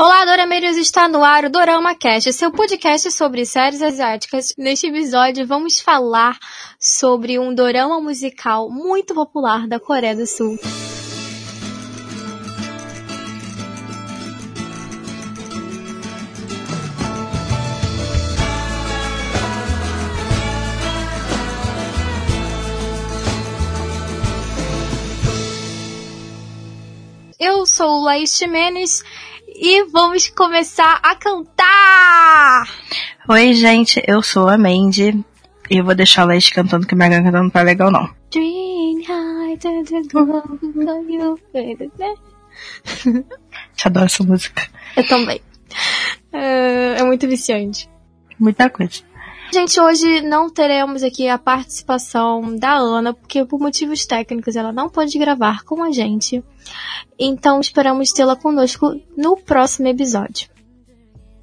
Olá, Dorameiros, está no ar o Dorama Cast, seu podcast sobre séries asiáticas. Neste episódio vamos falar sobre um dorama musical muito popular da Coreia do Sul. Eu sou Laís Ximenes e vamos começar a cantar! Oi, gente, eu sou a Mandy e eu vou deixar a Laís cantando, que minha cantando não tá legal, não. Dream high, Te adoro essa música. Eu também. É, é muito viciante. Muita coisa. Gente, hoje não teremos aqui a participação da Ana, porque por motivos técnicos ela não pode gravar com a gente. Então esperamos tê-la conosco no próximo episódio.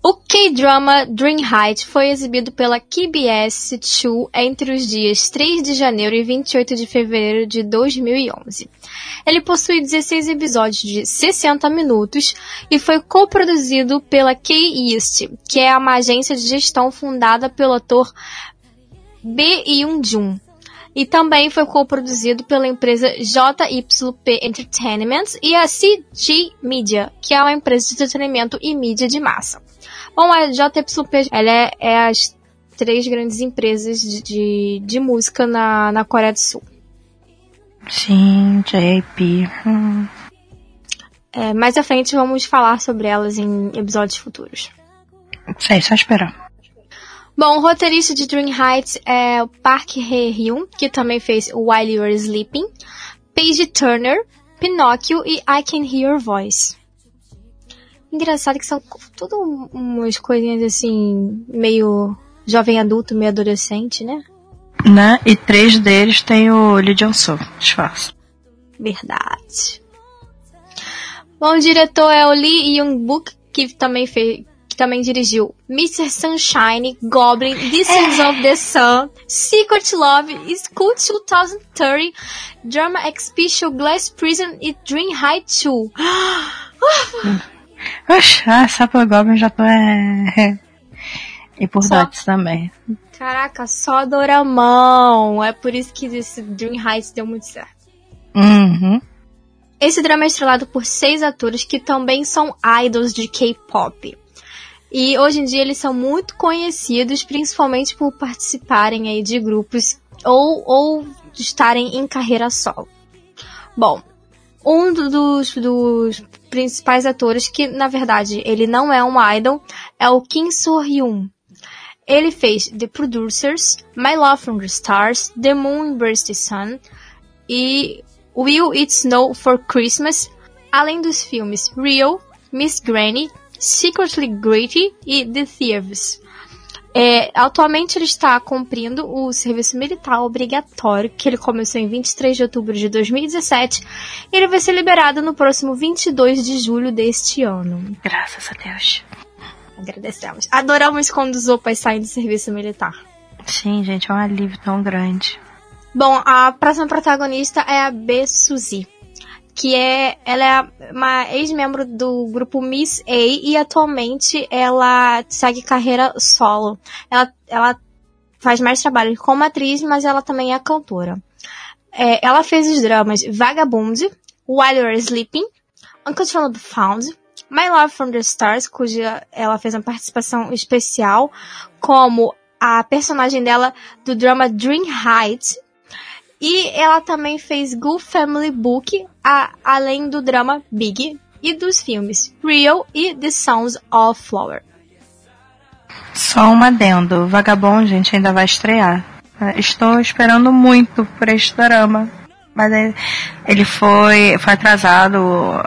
O K-drama Dream Height foi exibido pela KBS 2 entre os dias 3 de janeiro e 28 de fevereiro de 2011. Ele possui 16 episódios de 60 minutos e foi coproduzido pela K-East, que é uma agência de gestão fundada pelo ator Bae Yoon-jun. E também foi coproduzido pela empresa JYP Entertainment e a CG Media, que é uma empresa de entretenimento e mídia de massa. Bom, a JYP ela é, é as três grandes empresas de, de, de, música na, na Coreia do Sul. Sim, JP. Hum. É, mais à frente vamos falar sobre elas em episódios futuros. Sei, só esperar. Bom, o roteirista de Dream Heights é o Park Hae-hyun, que também fez While You're Sleeping, Paige Turner, Pinóquio e I Can Hear Your Voice. Engraçado que são tudo umas coisinhas assim, meio jovem adulto, meio adolescente, né? Né? E três deles tem o Lee Jong-soo, disfarce. Verdade. Bom, o diretor é o Lee Young-book, que também fez, que também dirigiu Mr. Sunshine, Goblin, The Sins of the Sun, Secret Love, School 2030, Drama Exhibition, Glass Prison e Dream High 2. Oxe, ah, pelo Goblin já tô é... E por só... Dots também. Caraca, só Doramão. É por isso que esse Dream Heights deu muito certo. Uhum. Esse drama é estrelado por seis atores que também são idols de K-pop. E hoje em dia eles são muito conhecidos, principalmente por participarem aí de grupos ou, ou estarem em carreira solo. Bom, um dos, dos principais atores, que na verdade ele não é um idol, é o Kim So-hyun. Ele fez The Producers, My Love from the Stars, The Moon Burst the Sun e Will It Snow for Christmas, além dos filmes Real, Miss Granny, Secretly Gritty e The Thieves. É, atualmente ele está cumprindo o serviço militar obrigatório, que ele começou em 23 de outubro de 2017, e ele vai ser liberado no próximo 22 de julho deste ano. Graças a Deus. Agradecemos. Adoramos quando os opas saem do serviço militar. Sim, gente, é um alívio tão grande. Bom, a próxima protagonista é a B. Suzy que é ela é uma ex-membro do grupo Miss A e atualmente ela segue carreira solo. Ela, ela faz mais trabalho como atriz, mas ela também é cantora. É, ela fez os dramas Vagabond, While You're Sleeping, Uncontrollable Found, My Love from the Stars, cuja ela fez uma participação especial como a personagem dela do drama Dream Heights, e ela também fez Good Family Book, a, além do drama Big e dos filmes Real e The Sounds of Flower. Só um adendo, Vagabond, gente, ainda vai estrear. Estou esperando muito por este drama. Mas ele foi, foi atrasado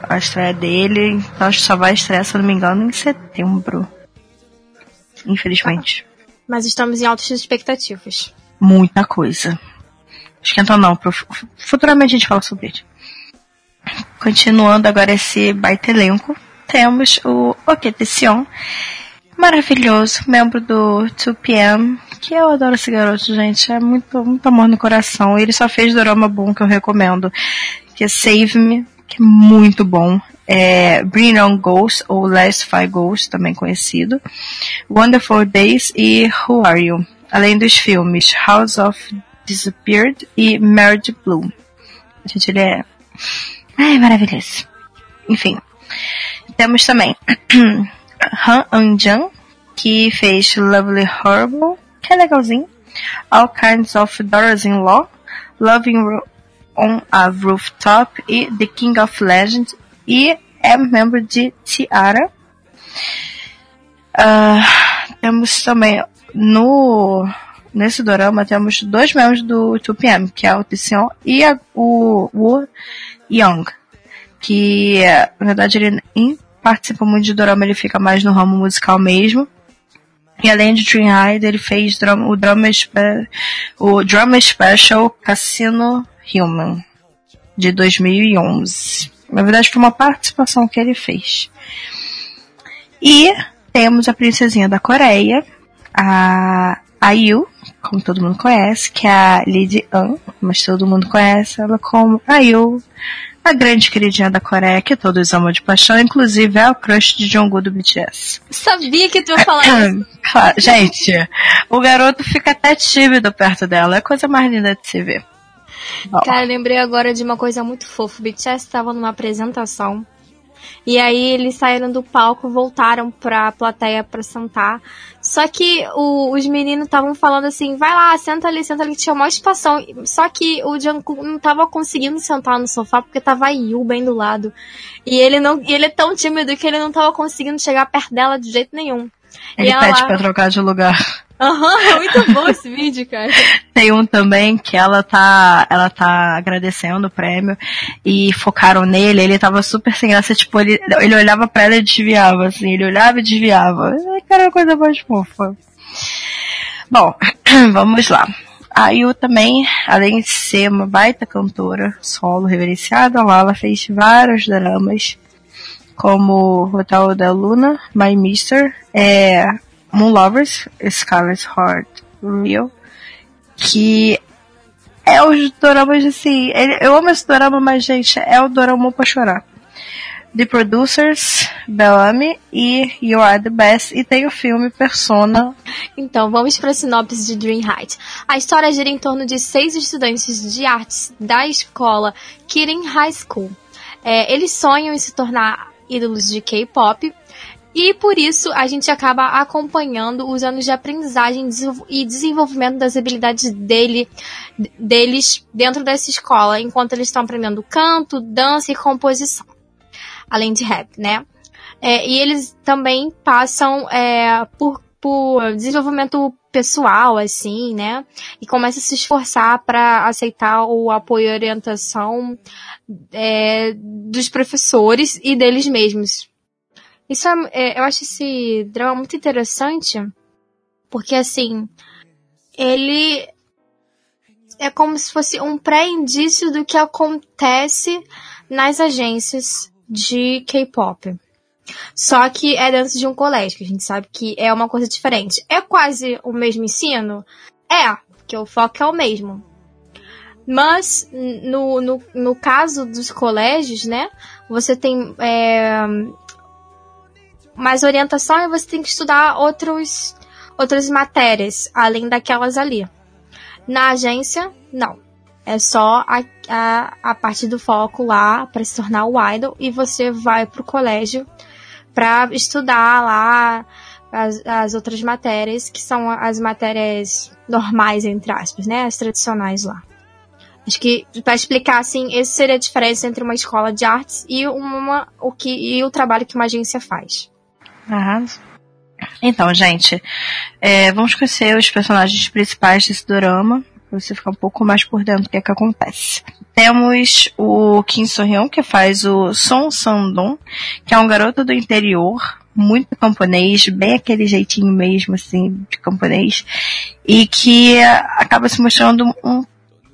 a estreia dele, então acho que só vai estrear, se eu não me engano, em setembro. Infelizmente. Mas estamos em altas expectativas. Muita coisa. Esquenta não, futuramente a gente fala sobre ele. Continuando agora esse baita elenco, temos o Oketecion, maravilhoso, membro do 2PM, que eu adoro esse garoto, gente, é muito, muito amor no coração. Ele só fez drama bom que eu recomendo, que é Save Me, que é muito bom. é, Bring On Ghosts, ou Last Five Ghosts, também conhecido, Wonderful Days e Who Are You? Além dos filmes House of Disappeared e Married Blue. Gente, ele é... Ai, maravilhoso. Enfim. Temos também Han Anjan, que fez Lovely Horrible, que é legalzinho. All Kinds of Daughters-in-Law, Loving on a Rooftop e The King of Legends e é membro de Tiara. Uh, temos também no nesse dorama temos dois membros do 2PM, que é o Tisseon e a, o Woo Young, que na verdade ele nem participa muito de dorama, ele fica mais no ramo musical mesmo. E além de Dream High, ele fez o drama, o drama special Cassino Human de 2011. Na verdade, foi uma participação que ele fez. E temos a princesinha da Coreia, a Ayu, como todo mundo conhece, que é a Lady An, mas todo mundo conhece ela como Ayu, a grande queridinha da Coreia que todos amam de paixão, inclusive é o crush de Jungkook do BTS. Sabia que tu ia falar isso. Claro, gente, o garoto fica até tímido perto dela, é a coisa mais linda de se ver. Bom. Cara, lembrei agora de uma coisa muito fofa. O BTS estava numa apresentação. E aí eles saíram do palco, voltaram pra plateia pra sentar. Só que o, os meninos estavam falando assim, vai lá, senta ali, senta ali, que tinha uma espação. Só que o Jungkook não tava conseguindo sentar no sofá porque tava a Yu bem do lado. E ele não, e ele é tão tímido que ele não tava conseguindo chegar perto dela de jeito nenhum. Ele pede ela... pra trocar de lugar. Aham, uhum, é muito bom esse vídeo, cara. Tem um também que ela tá, ela tá agradecendo o prêmio e focaram nele, ele tava super sem graça, tipo, ele, ele olhava pra ela e desviava, assim, ele olhava e desviava. Cara, uma coisa mais fofa. Bom, vamos lá. A Yu também, além de ser uma baita cantora solo reverenciada, lá ela fez vários dramas, como Hotel da Luna, My Mister, é, Moon Lovers, Scarlet Heart Real, que é os doramas assim. Eu amo esse dorama, mas, gente, é o dorama pra chorar. The Producers, Bellamy e You Are the Best. E tem o filme Persona. Então, vamos para a sinopse de Dream Height. A história gira em torno de seis estudantes de artes da escola Kirin High School. É, eles sonham em se tornar ídolos de K-pop e por isso a gente acaba acompanhando os anos de aprendizagem e desenvolvimento das habilidades dele, deles dentro dessa escola, enquanto eles estão aprendendo canto, dança e composição. Além de rap, né? É, e eles também passam é, por, por desenvolvimento pessoal, assim, né? E começam a se esforçar para aceitar o apoio e orientação é, dos professores e deles mesmos. Isso é, é, eu acho esse drama muito interessante, porque assim, ele é como se fosse um pré-indício do que acontece nas agências de K-pop. Só que é dentro de um colégio, que a gente sabe que é uma coisa diferente. É quase o mesmo ensino? É, porque o foco é o mesmo. Mas, no, no, no caso dos colégios, né, você tem é, mais orientação e você tem que estudar outros, outras matérias, além daquelas ali. Na agência, não. É só a, a, a parte do foco lá para se tornar o idol e você vai pro colégio para estudar lá as, as outras matérias, que são as matérias normais, entre aspas, né? As tradicionais lá. Acho que para explicar assim, essa seria a diferença entre uma escola de artes e uma o que e o trabalho que uma agência faz. Arrasa. Então, gente, é, vamos conhecer os personagens principais desse drama, pra você ficar um pouco mais por dentro do que, é que acontece. Temos o Kim So-hyun, que faz o Son Sandong, que é um garoto do interior, muito camponês, bem aquele jeitinho mesmo, assim, de camponês, e que acaba se mostrando um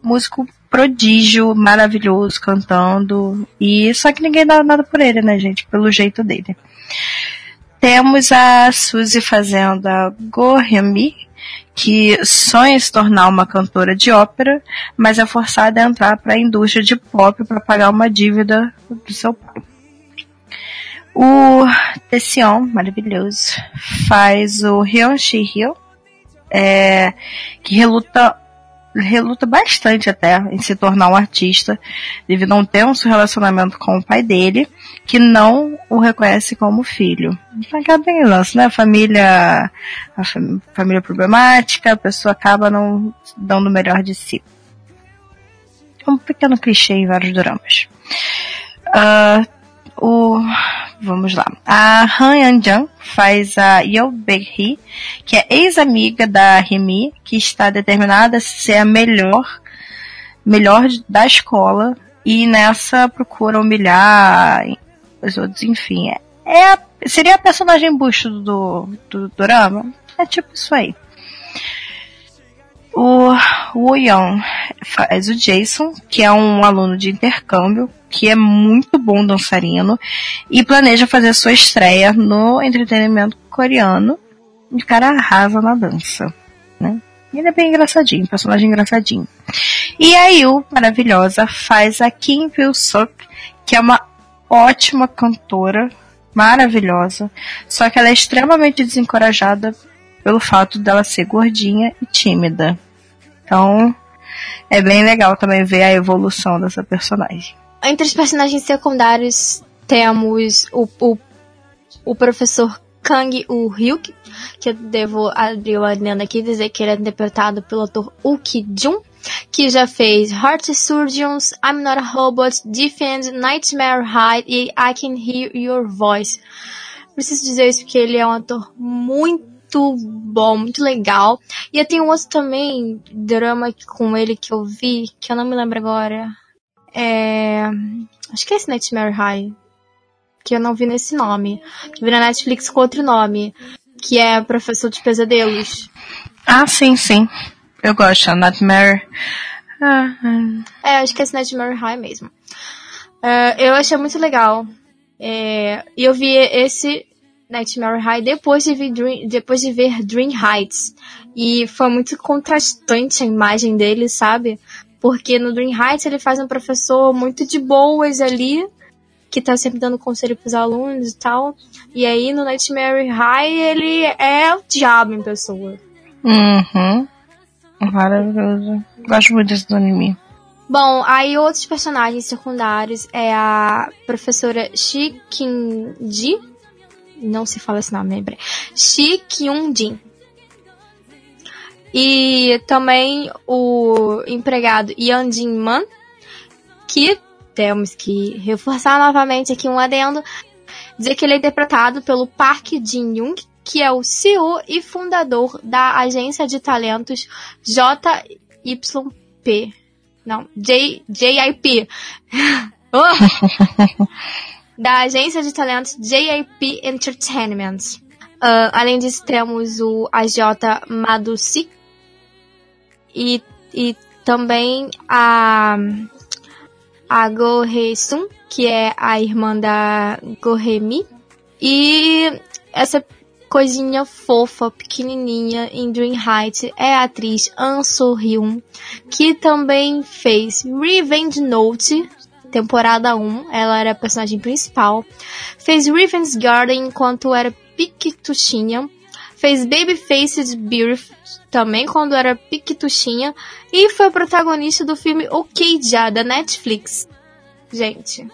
músico prodígio, maravilhoso, cantando, e só que ninguém dá nada por ele, né, gente, pelo jeito dele. Temos a Suzy fazendo a Gohemi, que sonha se tornar uma cantora de ópera, mas é forçada a entrar para a indústria de pop para pagar uma dívida do seu pai. O Tession, maravilhoso, faz o Hyun Shi-hyo, é, que reluta reluta bastante até em se tornar um artista, devido a um tenso relacionamento com o pai dele, que não o reconhece como filho. Então acaba bem lance, né? Família, a família problemática, a pessoa acaba não dando o melhor de si. Um pequeno clichê em vários dramas. Uh, o vamos lá. A Han Yanjian faz a Yeo Hee, que é ex-amiga da Remy, que está determinada a ser a melhor, melhor da escola e nessa procura humilhar os outros, enfim. É, é seria a personagem busto do, do, do drama. É tipo isso aí. O Woo Young faz o Jason, que é um aluno de intercâmbio, que é muito bom dançarino, e planeja fazer sua estreia no entretenimento coreano. O cara arrasa na dança, né? Ele é bem engraçadinho, personagem engraçadinho. E a Yu, maravilhosa, faz a Kim Pil-suk, que é uma ótima cantora, maravilhosa, só que ela é extremamente desencorajada pelo fato dela ser gordinha e tímida. Então, é bem legal também ver a evolução dessa personagem. Entre os personagens secundários, temos o, o, o professor Kang Woo-hyuk, que eu devo abrir o adendo aqui dizer que ele é interpretado pelo ator Woo Ki-jun, que já fez Heart Surgeons, I'm Not a Robot, Defend, Nightmare High e I Can Hear Your Voice. Preciso dizer isso porque ele é um ator muito muito bom, muito legal. E tem um outro também, drama com ele que eu vi, que eu não me lembro agora. É. Acho que é esse Nightmare High. Que eu não vi nesse nome. Que vi na Netflix com outro nome. Que é Professor de Pesadelos. Ah, sim, sim. Eu gosto, Nightmare. Ah, ah. É, acho que é esse Nightmare High mesmo. Uh, eu achei muito legal. É, e eu vi esse Nightmare High depois de, ver Dream, depois de ver Dream Heights. E foi muito contrastante a imagem dele, sabe? Porque no Dream Heights ele faz um professor muito de boas ali, que tá sempre dando conselho pros alunos e tal. E aí no Nightmare High ele é o diabo em pessoa. Uhum. Maravilhoso. Gosto muito desse anime. Bom, aí outros personagens secundários é a professora Shi Kim-ji, não se fala esse nome, lembrei. Shi Kyung-jin. E também o empregado Yan Jin-man, que temos que reforçar novamente aqui um adendo, dizer que ele é interpretado pelo Park Jin-young, que é o CEO e fundador da agência de talentos JYP. Não, J, JIP. oh! da agência de talentos JIP Entertainment. Uh, além disso, temos o AJ Madusi e, e também a, a Go Sun, que é a irmã da Gohemi. E essa coisinha fofa, pequenininha em Dream Heights é a atriz An So Hyun, que também fez Revenge Note, temporada 1, ela era a personagem principal. Fez Riven's Garden enquanto era Piquetuchinha. Fez Babyface Beautiful também quando era Piquetuchinha. E foi protagonista do filme Ok Já, da Netflix. Gente,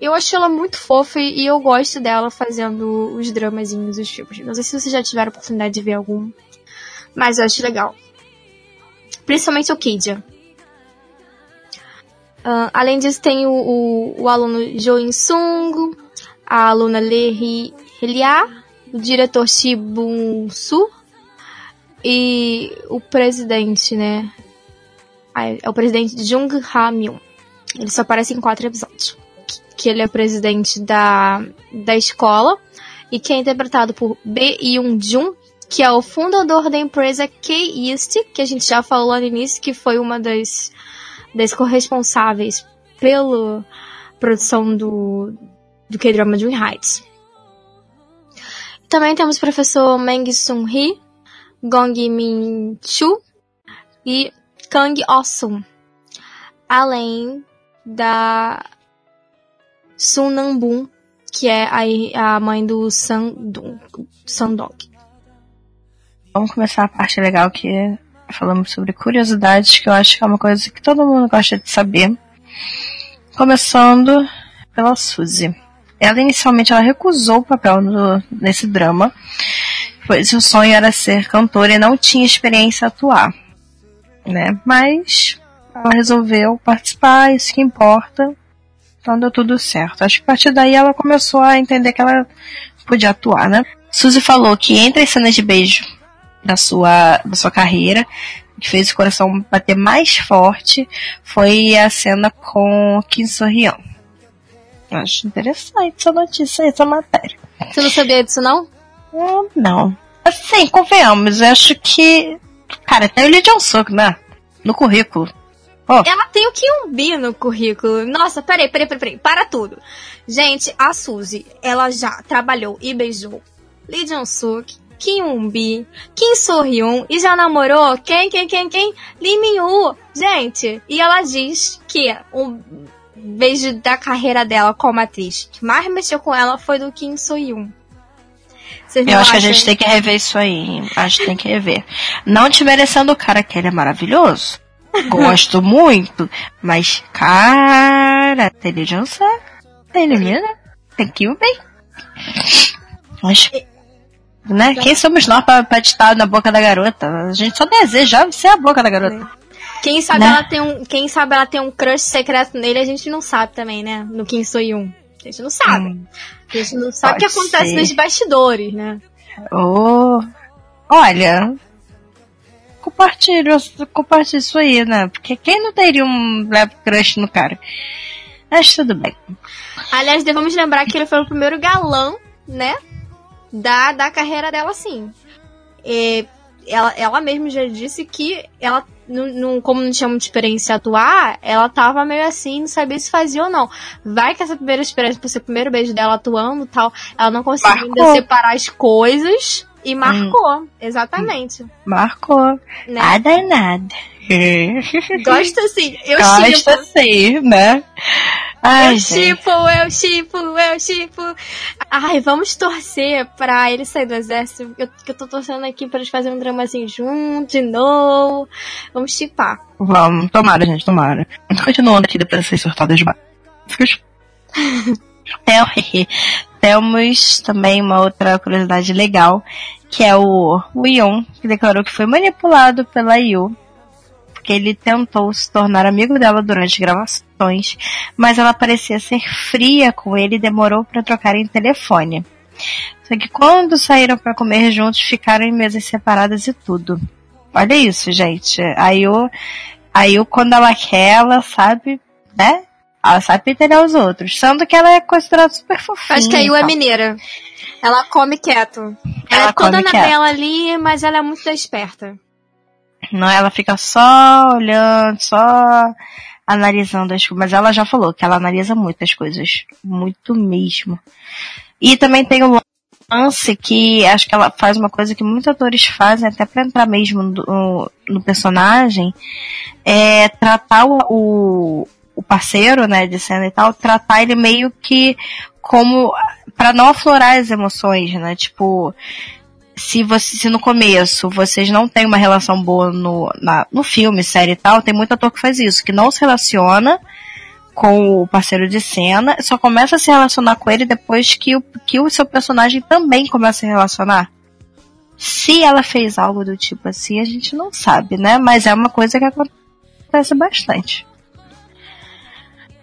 eu acho ela muito fofa e eu gosto dela fazendo os dramazinhos dos filmes. Não sei se vocês já tiveram oportunidade de ver algum, mas eu acho legal. Principalmente o Kidia. Uh, além disso, tem o, o, o aluno Jo In-sung, a aluna Lee Helia, o diretor Shibun Su e o presidente, né? É o presidente Jung Ha-myung. Ele só aparece em quatro episódios. Que ele é presidente da, da escola e que é interpretado por Bae Yoon-jun, que é o fundador da empresa K-East, que a gente já falou lá no início, que foi uma das das corresponsáveis pela produção do, do K-drama Dream Heights. Também temos o professor Meng Sun-hee, Gong Min-chu e Kang Oh-sung, além da Sun Nam-bum, que é a, a mãe do San, do Sandok. Vamos começar a parte legal que é falamos sobre curiosidades, que eu acho que é uma coisa que todo mundo gosta de saber. Começando pela Suzy. Ela inicialmente ela recusou o papel no, nesse drama, pois o sonho era ser cantora e não tinha experiência a atuar, né? Mas ela resolveu participar, isso que importa. Então deu tudo certo. Acho que a partir daí ela começou a entender que ela podia atuar, né? Suzy falou que entre as cenas de beijo da sua, da sua carreira, que fez o coração bater mais forte, foi a cena com Kim So-hyun. Acho interessante essa notícia, essa matéria. Você não sabia disso, não? Hum, não. Assim, convenhamos, eu acho que. Cara, tem o Lee Jong-suk, né? No currículo. Oh. Ela tem o Kyumbi no currículo. Nossa, peraí, peraí, peraí, peraí. Para tudo. Gente, a Suzy, ela já trabalhou e beijou Lee Jong-suk, Kim Bi, Kim So-hyun e já namorou quem, quem, quem, quem? Lee Min-woo. Gente, e ela diz que o beijo da carreira dela como atriz que mais mexeu com ela foi do Kim So-hyun. Eu acho que a gente tem que rever isso aí. Acho que tem que rever. Não te merecendo o cara que ele é maravilhoso. Gosto muito. Mas, cara, inteligência. Elimina. Tem que ir bem. Mas, né? Quem somos nós pra, pra estar na boca da garota? A gente só deseja ser a boca da garota. Quem sabe né? ela tem um, quem sabe ela tem um crush secreto nele, a gente não sabe também, né? No Kim Soyun. A gente não sabe. Hum, a gente não sabe o que acontece ser. nos bastidores, né? Oh, olha, compartilha, compartilha isso aí, né? Porque quem não teria um leve crush no cara? Mas tudo bem. Aliás, devemos lembrar que ele foi o primeiro galã, né? Da, da carreira dela, sim. E ela, ela mesma já disse que ela, não, não, como não tinha muita experiência atuar, ela tava meio assim, não sabia se fazia ou não. Vai que essa primeira experiência, por ser o primeiro beijo dela atuando tal, ela não conseguiu ainda separar as coisas e marcou. Hum. Exatamente. Marcou. Né? Nada, nada. Gosta sim. Eu Gosta sim, né? Ai, eu chipo, eu chipo, eu chipo. Ai, vamos torcer pra ele sair do exército. Eu, eu tô torcendo aqui pra eles fazerem um dramazinho junto, de novo. Vamos chipar. Vamos, tomara, gente, tomara. Continuando aqui depois dessas surtadas de Temos também uma outra curiosidade legal, que é o Wion, que declarou que foi manipulado pela Yu porque ele tentou se tornar amigo dela durante gravações, mas ela parecia ser fria com ele e demorou para trocarem telefone. Só que quando saíram para comer juntos, ficaram em mesas separadas e tudo. Olha isso, gente. Aí eu, aí eu quando ela quer, ela sabe, né? Ela sabe pentelhar os outros. Sendo que ela é considerada super fofinha. Acho que a Yu é mineira. Ela come quieto. Ela, ela é toda na dela ali, mas ela é muito esperta. Não, ela fica só olhando, só analisando as coisas. Mas ela já falou que ela analisa muitas coisas. Muito mesmo. E também tem o lance que acho que ela faz uma coisa que muitos atores fazem, até pra entrar mesmo no, no personagem, é tratar o, o, o parceiro, né, de cena e tal, tratar ele meio que como para não aflorar as emoções, né? Tipo, se você se no começo vocês não têm uma relação boa no, na, no filme, série e tal, tem muito ator que faz isso, que não se relaciona com o parceiro de cena, só começa a se relacionar com ele depois que o, que o seu personagem também começa a se relacionar. Se ela fez algo do tipo assim, a gente não sabe, né? Mas é uma coisa que acontece bastante.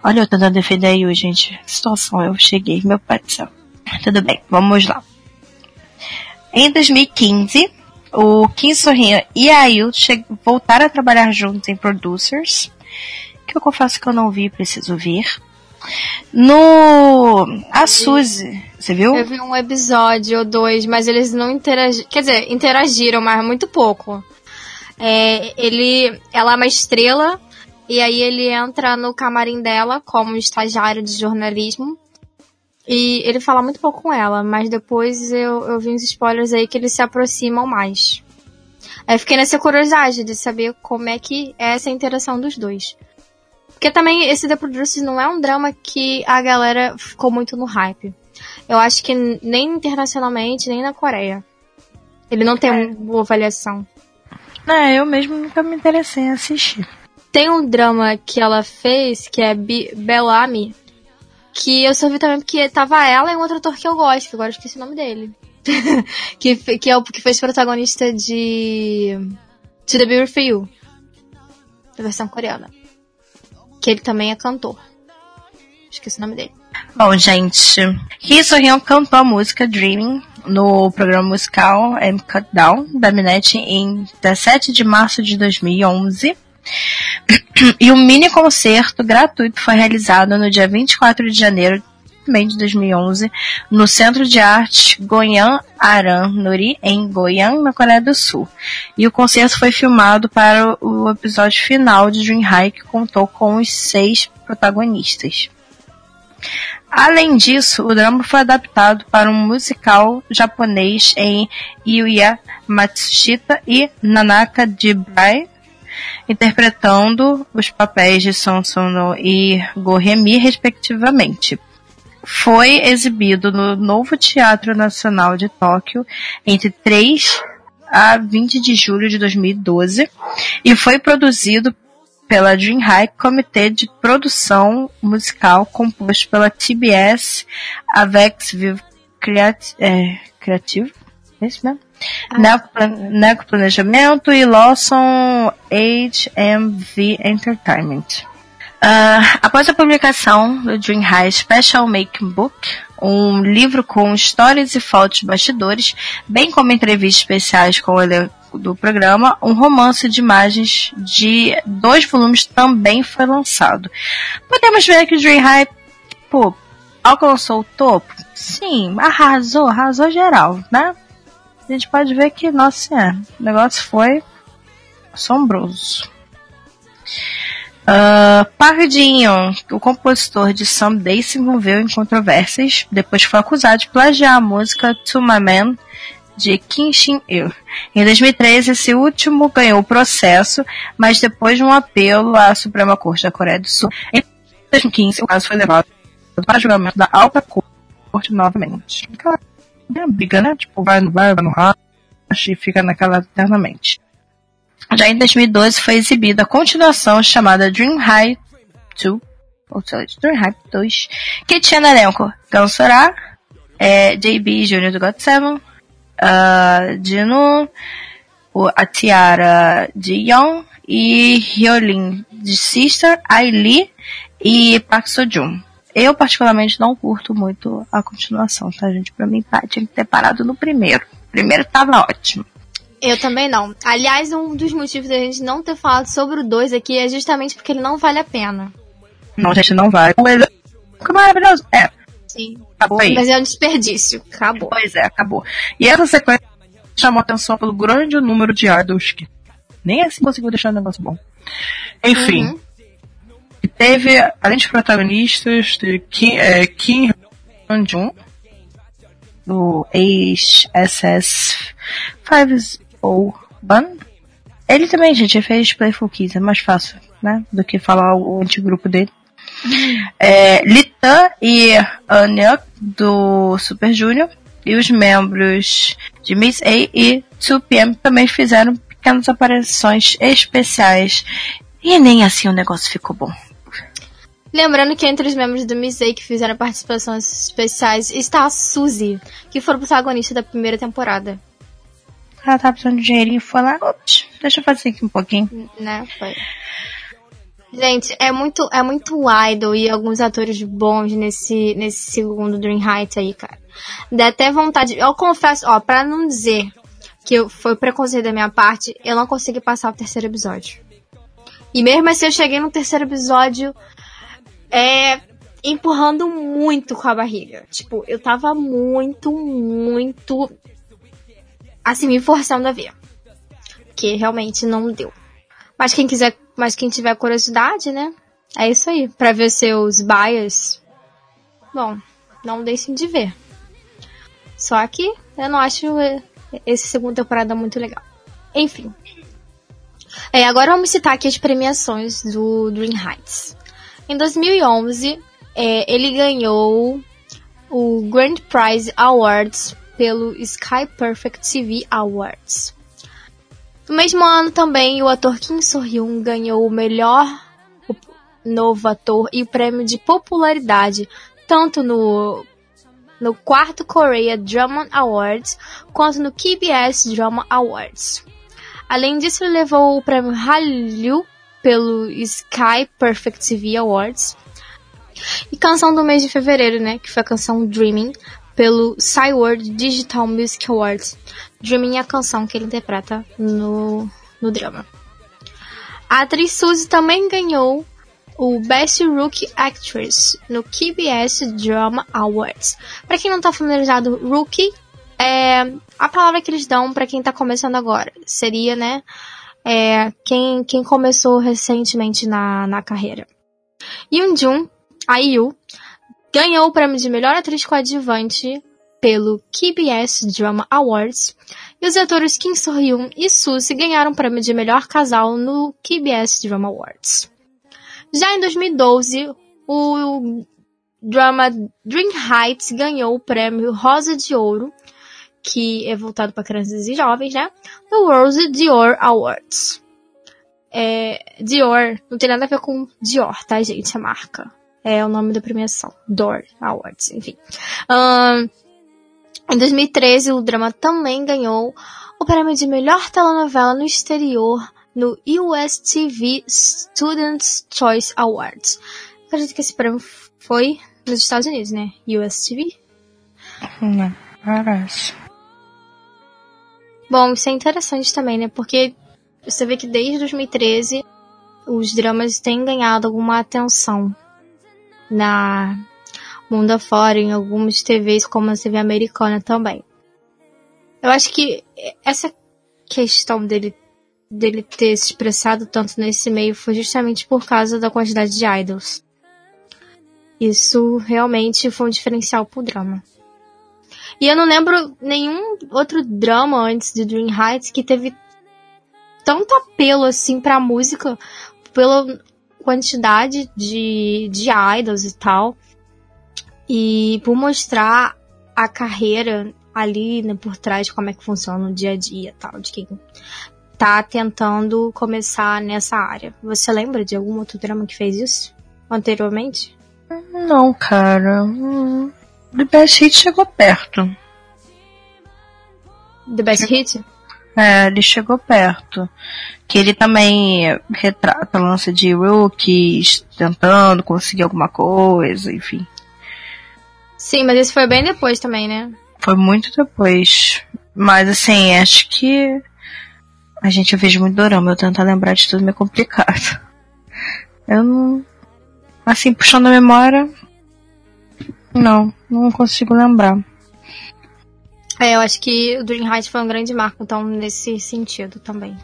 Olha, eu tentando defender aí, gente. Situação, eu cheguei, meu pai do céu. Tudo bem, vamos lá. Em 2015, o Kim Sorrinha e a Ayu voltaram a trabalhar juntos em Producers, que eu confesso que eu não vi, preciso ver. No. A Suzy, você viu? Eu vi um episódio ou dois, mas eles não interagiram. Quer dizer, interagiram, mas muito pouco. É, ele. Ela é uma estrela, e aí ele entra no camarim dela como estagiário de jornalismo. E ele fala muito pouco com ela, mas depois eu, eu vi uns spoilers aí que eles se aproximam mais. Aí eu fiquei nessa curiosidade de saber como é que é essa interação dos dois. Porque também esse The Producers não é um drama que a galera ficou muito no hype. Eu acho que nem internacionalmente, nem na Coreia. Ele não tem é. boa avaliação. É, eu mesmo nunca me interessei em assistir. Tem um drama que ela fez, que é Bellamy, que eu só vi também porque tava ela e um outro ator que eu gosto, que agora eu esqueci o nome dele. que, que é o que fez protagonista de To The Beauty For You, da versão coreana. Que ele também é cantor. Esqueci o nome dele. Bom, gente, Ri Hyun cantou a música Dreaming no programa musical M Cut Down da Minette em 17 de março de 2011. E um mini concerto gratuito foi realizado no dia 24 de janeiro de 2011 no Centro de Arte Goyan Aran Nuri em Goiânia, na Coreia do Sul. E o concerto foi filmado para o episódio final de Dream High que contou com os seis protagonistas. Além disso, o drama foi adaptado para um musical japonês em Yuya Matsushita e Nanaka Jibrai, interpretando os papéis de Son Sono e Goremi, respectivamente. Foi exibido no Novo Teatro Nacional de Tóquio entre 3 a 20 de julho de 2012 e foi produzido pela High Comitê de Produção Musical composto pela TBS, Avex Vivo Creat é, Criativo, é isso mesmo? Ah. Neco Planejamento e Lawson HMV Entertainment. Uh, após a publicação do Dream High Special Making Book, um livro com histórias e fotos de bastidores, bem como entrevistas especiais com o elenco do programa, um romance de imagens de dois volumes também foi lançado. Podemos ver que o Dream High, pô, alcançou o topo? Sim, arrasou, arrasou geral, né? A gente pode ver que, nossa senhora, o negócio foi assombroso. Uh, Pardinho, o compositor de Someday, se envolveu em controvérsias depois foi acusado de plagiar a música To My Man de Kim Shin-il. Em 2013, esse último ganhou o processo, mas depois de um apelo à Suprema Corte da Coreia do Sul, em 2015 o caso foi levado para julgamento da alta corte novamente. Aquela briga, né? Tipo, vai no vai, vai no racha e fica naquela eternamente. Já em 2012 foi exibida a continuação chamada Dream High 2, ou seja, Dream High 2, que tinha no elenco Gansora, é, JB Jr. do God 7, uh, Jinu, a Tiara de Young e Hyolin de Sister, Ai e Park Seo-joon. Eu, particularmente, não curto muito a continuação, tá, gente? Pra mim, tinha que ter parado no primeiro. O primeiro tava ótimo. Eu também não. Aliás, um dos motivos da gente não ter falado sobre o 2 aqui é justamente porque ele não vale a pena. Não, gente, não. O elenco é maravilhoso. É. Sim. Acabou aí. Mas é um desperdício. Acabou. Pois é, acabou. E essa sequência chamou atenção pelo grande número de idols que nem assim conseguiu deixar o negócio bom. Enfim. Uhum. Teve, além de protagonistas, teve Kim, é, Kim Han-jun, do ex-SS Five ou Ban. Ele também, gente, fez Playful Kids, é mais fácil, né? Do que falar o antigrupo dele. É, Litan e Anya do Super Junior e os membros de Miss A e 2PM também fizeram pequenas aparições especiais e nem assim o negócio ficou bom. Lembrando que entre os membros do Miss A que fizeram participações especiais está a Suzy, que foi protagonista da primeira temporada. Ela tava precisando de dinheirinho e foi lá, ops, deixa eu fazer aqui um pouquinho. Né, foi. Gente, é muito, é muito idol e alguns atores bons nesse, nesse segundo Dream Heights aí, cara. Dá até vontade. Eu confesso, ó, pra não dizer que foi preconceito da minha parte, eu não consegui passar o terceiro episódio. E mesmo assim eu cheguei no terceiro episódio é, empurrando muito com a barriga. Tipo, eu tava muito, muito assim, me forçando a ver. Que realmente não deu. Mas quem quiser, mas quem tiver curiosidade, né? É isso aí. Pra ver seus bias. Bom, não deixem de ver. Só que eu não acho esse segunda temporada muito legal. Enfim. É, agora vamos citar aqui as premiações do Dream Heights. Em 2011, é, ele ganhou o Grand Prize Awards pelo Sky Perfect TV Awards. No mesmo ano também, o ator Kim So-hyun ganhou o melhor novo ator e o prêmio de popularidade, tanto no, no quarto Korea Drama Awards quanto no KBS Drama Awards. Além disso, ele levou o prêmio Hallyu pelo Sky Perfect TV Awards. E canção do mês de fevereiro, né, que foi a canção Dreaming, pelo Cyworld Digital Music Awards. Dreaming é a canção que ele interpreta no, no drama. A atriz Suzy também ganhou o Best Rookie Actress no KBS Drama Awards. Para quem não está familiarizado, Rookie é a palavra que eles dão para quem está começando agora. Seria, né, é, quem, quem começou recentemente na, na carreira. Yoon Jun, a Yu, ganhou o prêmio de melhor atriz coadjuvante pelo KBS Drama Awards e os atores Kim So-hyun e Suzy ganharam o prêmio de melhor casal no KBS Drama Awards. Já em 2012, o drama Dream Heights ganhou o prêmio Rosa de Ouro, que é voltado para crianças e jovens, né? No Rose Dior Awards. É, Dior não tem nada a ver com Dior, tá, gente? A marca é o nome da premiação. Door Awards, enfim. Um, em 2013, o drama também ganhou o prêmio de melhor telenovela no exterior no US TV Students Choice Awards. Acredito que esse prêmio foi nos Estados Unidos, né? US TV? Não, parece. Bom, isso é interessante também, né? Porque você vê que desde 2013 os dramas têm ganhado alguma atenção na mundo afora, em algumas TVs como a TV americana também. Eu acho que essa questão dele, dele ter se expressado tanto nesse meio foi justamente por causa da quantidade de idols. Isso realmente foi um diferencial pro drama. E eu não lembro nenhum outro drama antes de Dream Heights que teve tanto apelo assim pra música pela quantidade de, de idols e tal. E por mostrar a carreira ali né, por trás, como é que funciona o dia a dia tal, de quem tá tentando começar nessa área. Você lembra de algum outro drama que fez isso anteriormente? Não, cara. Hum, The Best Hit chegou perto. The Best Hit? É, ele chegou perto. Que ele também retrata o lance de rookies tentando conseguir alguma coisa, enfim. Sim, mas esse foi bem depois também, né? Foi muito depois. Mas assim, acho que. A gente eu vejo muito dorama, eu tentar lembrar de tudo é complicado. Eu não. Assim, puxando a memória. Não, não consigo lembrar. É, eu acho que o Dream Heights foi um grande marco, então, nesse sentido também.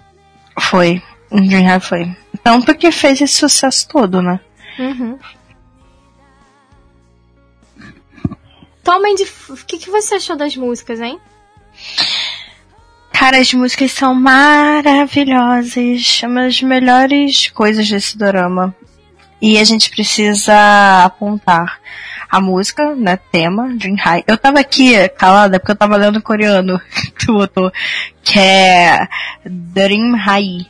Foi. O Dream Heights foi. Tanto que fez esse sucesso todo, né? Uhum. Tom Mandy, o que, que você achou das músicas, hein? Cara, as músicas são maravilhosas. Uma das melhores coisas desse dorama. E a gente precisa apontar a música, né, tema, Dream High. Eu tava aqui calada porque eu tava lendo coreano que tu botou, que é Dream High.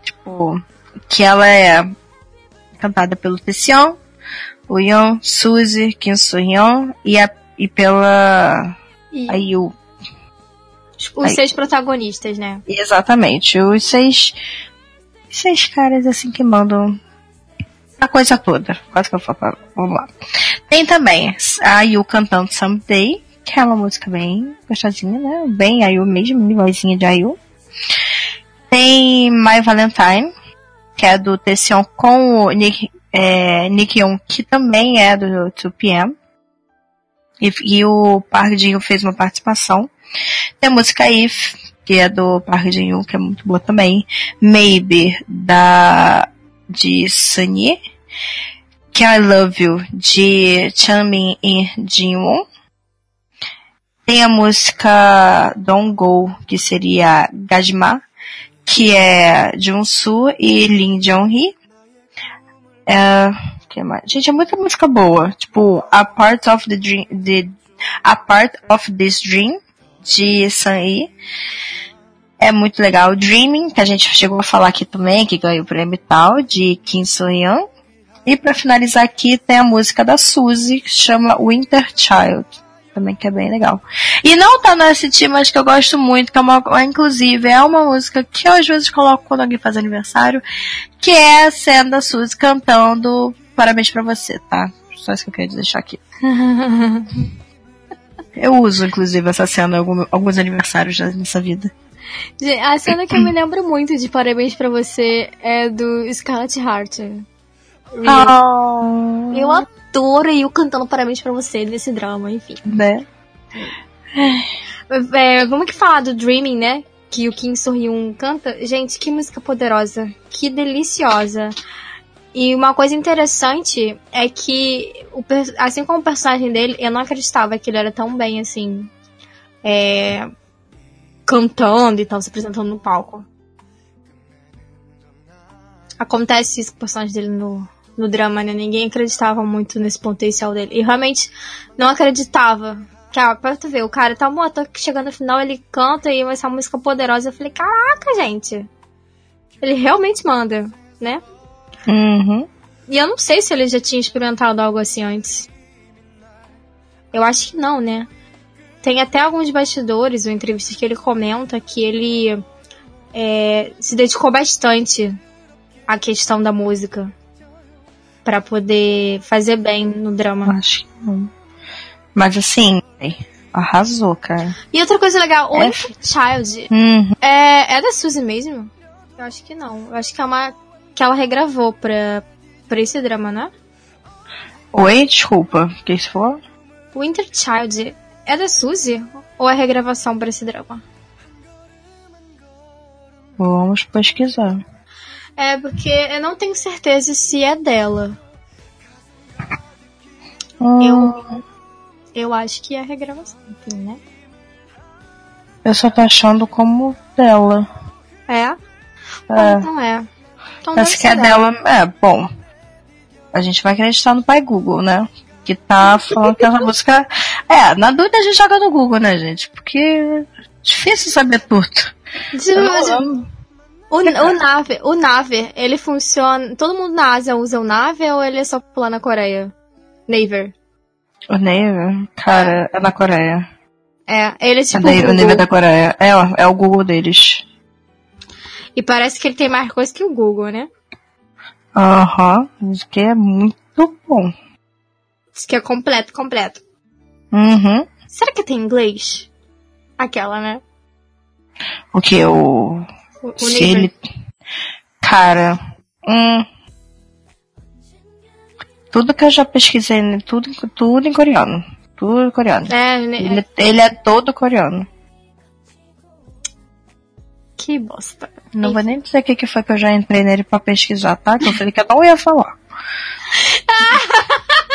Tipo, que ela é cantada pelo Taeseon, o Yeon, Suzy, Kim So-hyun e, a, e pela E a Yu. os Aí. seis protagonistas, né? Exatamente, os seis, seis caras assim que mandam a coisa toda. Quase que eu falo. Vamos lá. Tem também a Yu cantando Someday, que é uma música bem gostosinha, né? Bem a Yu mesmo, vozinha de Ayu. Tem My Valentine, que é do Taeseon com o Nick, é, Nick Young, que também é do 2PM. E, e o Park Jin fez uma participação. Tem a música If, que é do Park Jin que é muito boa também. Maybe, da de Sunny. Que I Love You, de Chanmin e Jinwon. Tem a música Don't Go, que seria Gajima, que é Junsu e Lim Jong-hee. É, que mais? Gente, é muita música boa. Tipo, A Part of the Dream, A Part of This Dream, de Sun É muito legal. Dreaming, que a gente chegou a falar aqui também, que ganhou o prêmio e tal, de Kim So Young. E para finalizar aqui tem a música da Suzy, que chama Winter Child também, que é bem legal. E não tá no ST, mas que eu gosto muito, que é uma, inclusive, é uma música que eu às vezes coloco quando alguém faz aniversário, que é a cena da Suzy cantando Parabéns pra você, tá? Só isso que eu queria deixar aqui. eu uso, inclusive, essa cena em alguns aniversários nessa vida. A cena que eu me lembro muito de Parabéns pra você é do Scarlett Heart. Oh. Eu adoro eu cantando parabéns para você nesse drama, enfim. Né? É, vamos que falar do Dreaming, né? Que o Kim Sorriun canta. Gente, que música poderosa. Que deliciosa. E uma coisa interessante é que, assim como o personagem dele, eu não acreditava que ele era tão bem assim. É, cantando e tal, se apresentando no palco. Acontece isso com o personagem dele no, no drama, né? Ninguém acreditava muito nesse potencial dele. E realmente não acreditava. Que, ah, pra tu ver, o cara tá tô chegando no final, ele canta e essa música poderosa. Eu falei, caraca, gente. Ele realmente manda, né? Uhum. E eu não sei se ele já tinha experimentado algo assim antes. Eu acho que não, né? Tem até alguns bastidores ou entrevistas que ele comenta que ele é, se dedicou bastante à questão da música para poder fazer bem no drama. Acho que não. Mas assim, arrasou, cara. E outra coisa legal, o é... Child uhum. é, é da Suzy mesmo? Eu acho que não. Eu acho que é uma que ela regravou pra, pra esse drama, né? Oi, desculpa. O que isso for? Winter Child é da Suzy? Ou é regravação pra esse drama? Vamos pesquisar. É, porque eu não tenho certeza se é dela. Hum. Eu, eu acho que é regravação, né? Eu só tô achando como dela. É? É. Então é. Então Acho que é dela. É, bom. A gente vai acreditar no pai Google, né? Que tá falando que essa música. É, na dúvida a gente joga no Google, né, gente? Porque é difícil saber tudo. O, o Naver, o Naver, ele funciona. Todo mundo na Ásia usa o Naver ou ele é só popular na Coreia? Naver. O Naver? Cara, é na Coreia. É, ele é tipo. O, o Naver é da Coreia. É, é o Google deles. E parece que ele tem mais coisa que o Google, né? Aham, uhum, isso que é muito bom. Isso que é completo, completo. Uhum. Será que tem inglês? Aquela, né? O que? O o, o Se ele... Cara, hum, tudo que eu já pesquisei, tudo, tudo em coreano. Tudo em coreano. É, né? Ele, ele é todo coreano. Que bosta. Não vou nem dizer o que, que foi que eu já entrei nele pra pesquisar, tá? Que eu falei que eu não ia falar.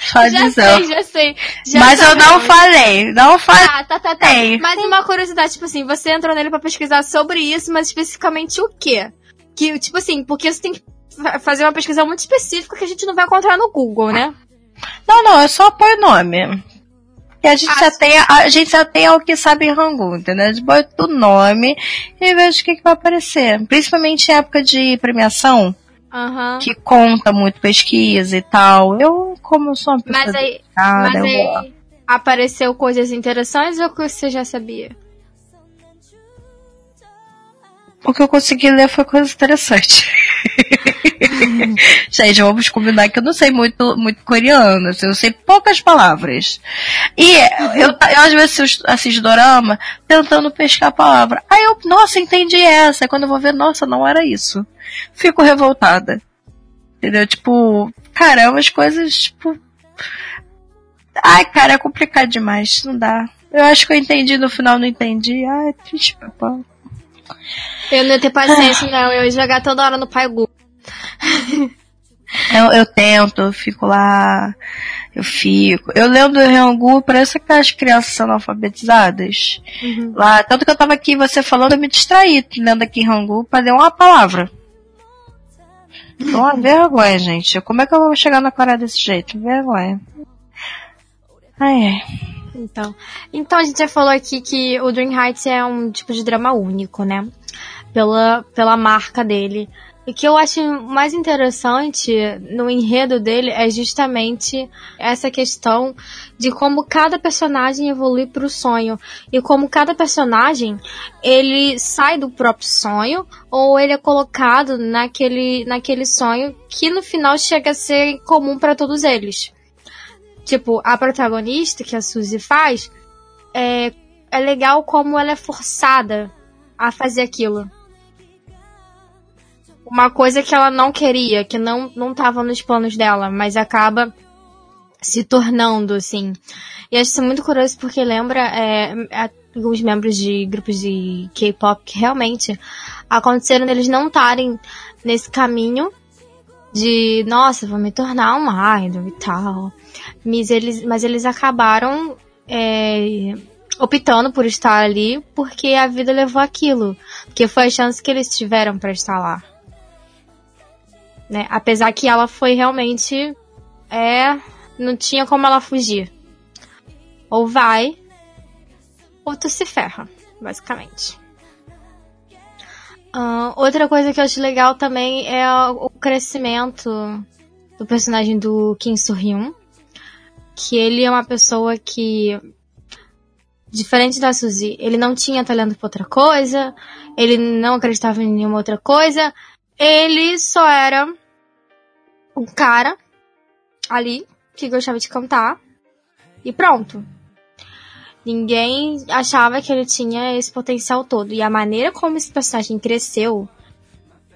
Só já sei, já sei. Já Mas eu não falei, não falei. Ah, tá, tá, tá. Mas uma curiosidade, tipo assim, você entrou nele pra pesquisar sobre isso, mas especificamente o quê? Que, tipo assim, porque você tem que fazer uma pesquisa muito específica que a gente não vai encontrar no Google, né? Não, não, é só pôr nome. E a gente, ah, já tem, a gente já tem o que sabe em Rangu, entendeu? A gente bota o nome e veja o que, que vai aparecer. Principalmente em época de premiação Uhum. que conta muito pesquisa e tal. Eu, como eu sou uma pessoa mas aí, mas aí apareceu coisas interessantes ou que você já sabia? O que eu consegui ler foi coisas interessantes. Gente, vamos combinar que eu não sei muito, muito coreano, assim, eu sei poucas palavras. E eu, eu às vezes assisto dorama tentando pescar a palavra. Aí eu, nossa, entendi essa. Quando eu vou ver, nossa, não era isso. Fico revoltada. Entendeu? Tipo, cara, é umas coisas, tipo. Ai, cara, é complicado demais. Não dá. Eu acho que eu entendi, no final não entendi. Ai, triste, papai. Eu não ia ter paciência, não. Eu ia jogar toda hora no pai Google. eu, eu tento, eu fico lá, eu fico. Eu lembro do Ryanggu, parece que as crianças são alfabetizadas. Uhum. Lá, tanto que eu tava aqui, você falando, eu me distraí, lendo aqui Ryanggu, pra ler uma palavra. Uma vergonha, gente. Como é que eu vou chegar na Coreia desse jeito? Vergonha. Ai, ai. Então, então a gente já falou aqui que o Dream Heights é um tipo de drama único, né? Pela, pela marca dele. O que eu acho mais interessante no enredo dele é justamente essa questão de como cada personagem evolui para o sonho e como cada personagem ele sai do próprio sonho ou ele é colocado naquele naquele sonho que no final chega a ser comum para todos eles. Tipo, a protagonista que a Suzy faz é, é legal como ela é forçada a fazer aquilo uma coisa que ela não queria, que não não estava nos planos dela, mas acaba se tornando assim. E acho isso muito curioso porque lembra é, alguns membros de grupos de K-pop que realmente aconteceram deles não estarem nesse caminho de, nossa, vou me tornar um idol e tal. Mas eles, mas eles acabaram é, optando por estar ali porque a vida levou aquilo. Porque foi a chance que eles tiveram para estar lá né? Apesar que ela foi realmente é não tinha como ela fugir. Ou vai ou tu se ferra, basicamente. Uh, outra coisa que eu acho legal também é o crescimento do personagem do Kim Soo-hyun, que ele é uma pessoa que diferente da Suzy, ele não tinha talento para outra coisa, ele não acreditava em nenhuma outra coisa, ele só era um cara ali que gostava de cantar e pronto. Ninguém achava que ele tinha esse potencial todo. E a maneira como esse personagem cresceu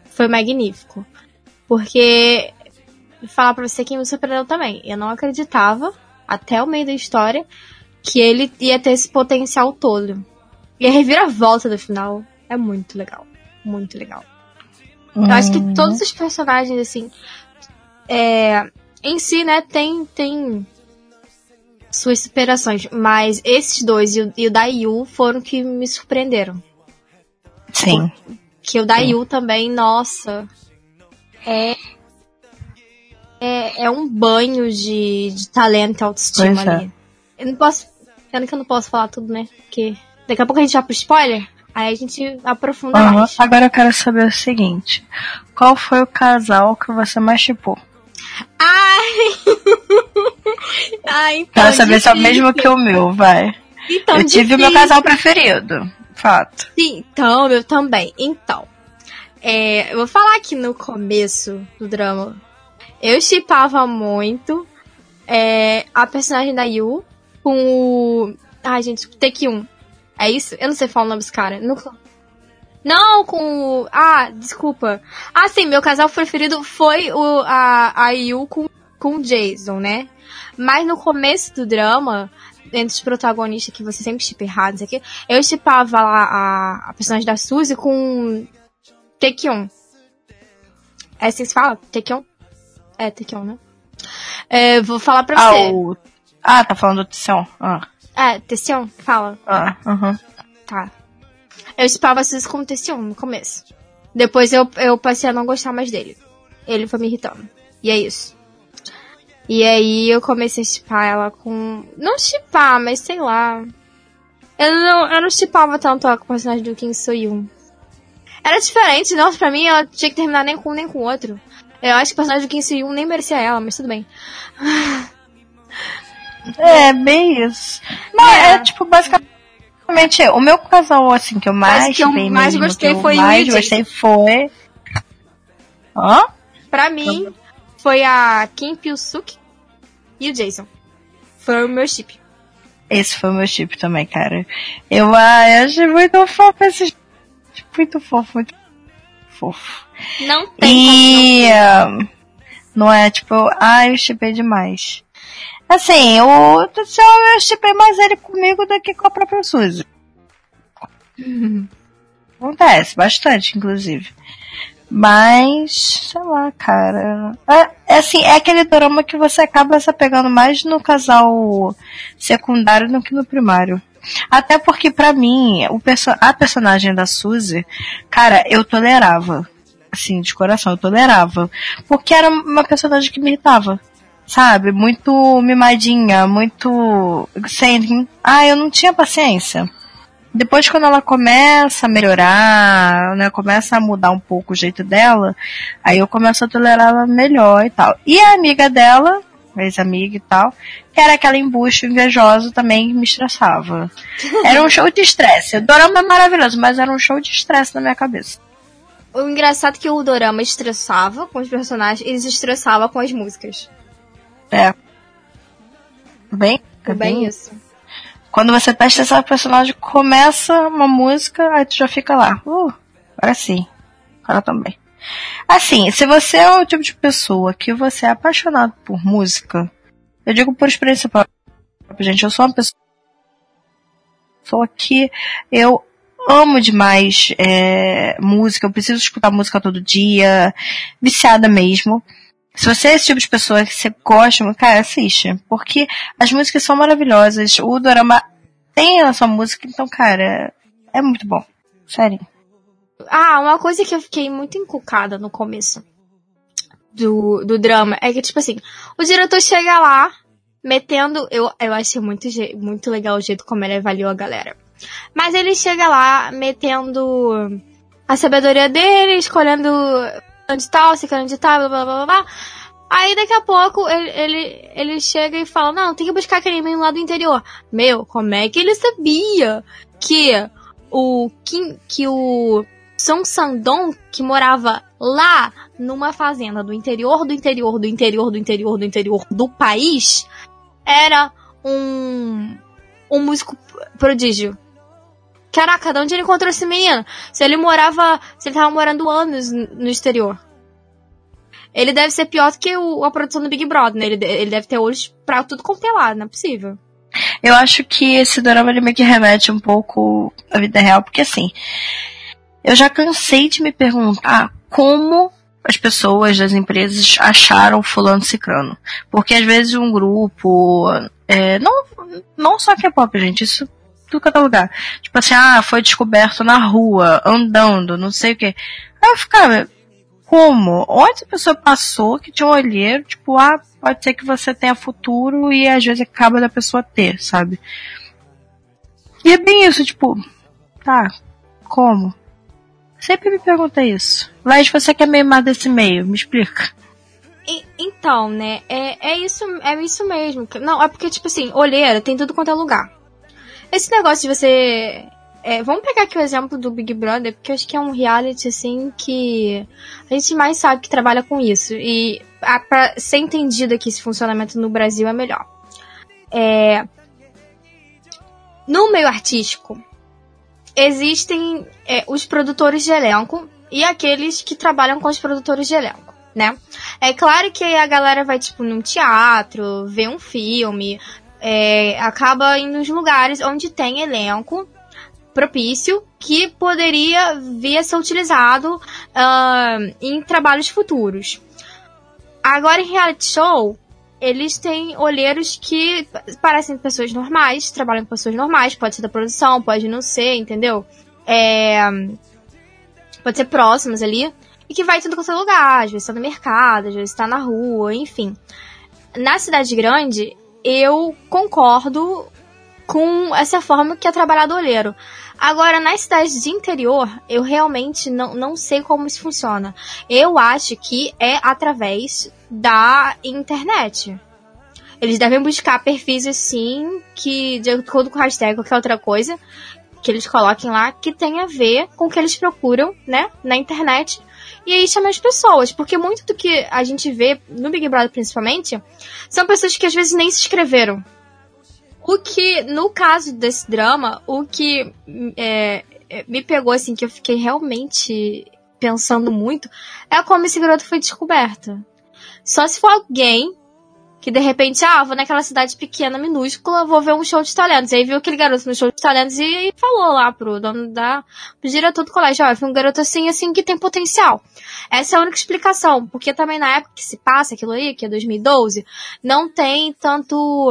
foi magnífico. Porque, vou falar pra você que me surpreendeu também. Eu não acreditava, até o meio da história, que ele ia ter esse potencial todo. E a reviravolta do final é muito legal. Muito legal. Eu acho que hum. todos os personagens, assim, é, em si, né, tem, tem suas superações, mas esses dois e o, e o da Yu foram que me surpreenderam. Sim. Que o da Yu também, nossa, é, é, é um banho de, de talento e autoestima é. ali. Eu não posso, pena que eu não posso falar tudo, né, porque daqui a pouco a gente vai pro spoiler. Aí a gente aprofunda uhum. mais. Agora eu quero saber o seguinte: qual foi o casal que você mais chipou? Ai! Ai, então. Quero saber se é o mesmo que o meu, vai. Então, eu tive o meu casal preferido. Fato. Sim, então, eu também. Então. É, eu vou falar aqui no começo do drama. Eu chipava muito é, a personagem da Yu com o. Ai, gente, Tae-kyun. É isso? Eu não sei falar o nome desse cara. Não, não, com o. Ah, desculpa. Ah, sim, meu casal preferido foi o, a, a Yu com, com o Jason, né? Mas no começo do drama, entre os protagonistas que você sempre chipa errado, isso aqui, eu chipava lá a, a personagem da Suzy com Taekyon. É assim que se fala? Taekyon? É, Taekyon, né? É, vou falar pra ah, você. O... Ah, tá falando do Tession. Ah. É, Tession, fala. Ah, aham. Uh -huh. Tá. Eu chipava isso com o Tession no começo. Depois eu, eu passei a não gostar mais dele. Ele foi me irritando. E é isso. E aí eu comecei a chipar ela com. Não chipar, mas sei lá. Eu não, eu não chipava tanto a personagem do Kim Soyun. Era diferente, nossa, pra mim ela tinha que terminar nem com um nem com o outro. Eu acho que o personagem do Kim Soyun nem merecia ela, mas tudo bem. É, bem isso. Não, é, é tipo, basicamente o meu casal, assim, que eu mais que eu mais mesmo, gostei foi o mais gostei foi... Hã? Pra mim, foi a Kim Pil-suk e o Jason. Foi o meu chip. Esse foi o meu chip também, cara. Eu, ah, achei muito fofo esse muito fofo, muito fofo. Não tem e, não, não é tipo, ah, eu chipei demais. Assim, o eu chipei mais ele comigo do que com a própria Suzy. Acontece, bastante, inclusive. Mas, sei lá, cara. É, é, assim, é aquele drama que você acaba se apegando mais no casal secundário do que no primário. Até porque, para mim, o perso a personagem da Suzy, cara, eu tolerava. assim, de coração, eu tolerava. Porque era uma personagem que me irritava. Sabe? Muito mimadinha, muito sem. Ah, eu não tinha paciência. Depois, quando ela começa a melhorar, né, começa a mudar um pouco o jeito dela, aí eu começo a tolerar ela melhor e tal. E a amiga dela, ex-amiga e tal, que era aquela embuste invejosa também que me estressava. Era um show de estresse. O dorama é maravilhoso, mas era um show de estresse na minha cabeça. O engraçado é que o dorama estressava com os personagens, eles estressavam com as músicas. É. Bem, é bem, isso. Quando você tá estressado o personagem, começa uma música, aí tu já fica lá. Uh, agora sim. Agora também. Assim, se você é o tipo de pessoa que você é apaixonado por música, eu digo por experiência própria, gente, eu sou uma pessoa que eu amo demais é, música, eu preciso escutar música todo dia, viciada mesmo. Se você é esse tipo de pessoa que você gosta, cara, assiste. Porque as músicas são maravilhosas. O Dorama tem a sua música, então, cara, é muito bom. Sério. Ah, uma coisa que eu fiquei muito encucada no começo do, do drama é que, tipo assim, o diretor chega lá, metendo. Eu, eu achei muito, muito legal o jeito como ele avaliou a galera. Mas ele chega lá, metendo a sabedoria dele, escolhendo onde tal, se onde tal, blá blá blá blá. Aí daqui a pouco ele, ele, ele chega e fala, não, tem que buscar aquele menino lá do interior. Meu, como é que ele sabia que o que, que o São Sandon, que morava lá numa fazenda do interior do interior do interior do interior do interior do país, era um um músico prodígio. Caraca, de onde ele encontrou esse menino? Se ele morava. Se ele tava morando anos no exterior. Ele deve ser pior do que o, a produção do Big Brother, né? Ele, ele deve ter olhos pra tudo quanto é não é possível. Eu acho que esse drama ele meio que remete um pouco à vida real, porque assim. Eu já cansei de me perguntar como as pessoas das empresas acharam fulano cicrano. Porque às vezes um grupo. É, não, não só que é pop, gente, isso tudo cada é lugar. Tipo assim, ah, foi descoberto na rua, andando, não sei o que. Aí eu ficava, como? Onde a pessoa passou que tinha um olheiro, tipo, ah, pode ser que você tenha futuro e às vezes acaba da pessoa ter, sabe? E é bem isso, tipo, tá, como? Sempre me pergunta isso. Mas você que é meio mais desse meio, me explica. E, então, né, é, é isso, é isso mesmo. Não, é porque, tipo assim, olheira tem tudo quanto é lugar. Esse negócio de você. É, vamos pegar aqui o exemplo do Big Brother, porque eu acho que é um reality, assim, que a gente mais sabe que trabalha com isso. E a, pra ser entendido aqui esse funcionamento no Brasil é melhor. É, no meio artístico, existem é, os produtores de elenco e aqueles que trabalham com os produtores de elenco, né? É claro que a galera vai, tipo, num teatro, ver um filme, é, acaba indo nos lugares onde tem elenco propício que poderia vir a ser utilizado uh, em trabalhos futuros. Agora, em reality show, eles têm olheiros que parecem pessoas normais, trabalham com pessoas normais, pode ser da produção, pode não ser, entendeu? É, pode ser próximos ali, e que vai tudo com seu lugar, às vezes está no mercado, às vezes está na rua, enfim. Na cidade grande, eu concordo com essa forma que é trabalhado o olheiro. Agora, nas cidades de interior, eu realmente não, não sei como isso funciona. Eu acho que é através da internet. Eles devem buscar perfis assim, que de acordo com hashtag qualquer outra coisa, que eles coloquem lá, que tem a ver com o que eles procuram, né, na internet e aí chama as pessoas, porque muito do que a gente vê no Big Brother principalmente são pessoas que às vezes nem se inscreveram. O que, no caso desse drama, o que é, é me pegou assim, que eu fiquei realmente pensando muito, é como esse garoto foi descoberto. Só se for alguém que de repente, ah, vou naquela cidade pequena, minúscula, vou ver um show de talentos. Aí viu aquele garoto no show de talentos e falou lá pro dono da, pro diretor do colégio, ó, foi um garoto assim, assim, que tem potencial. Essa é a única explicação, porque também na época que se passa aquilo aí, que é 2012, não tem tanto,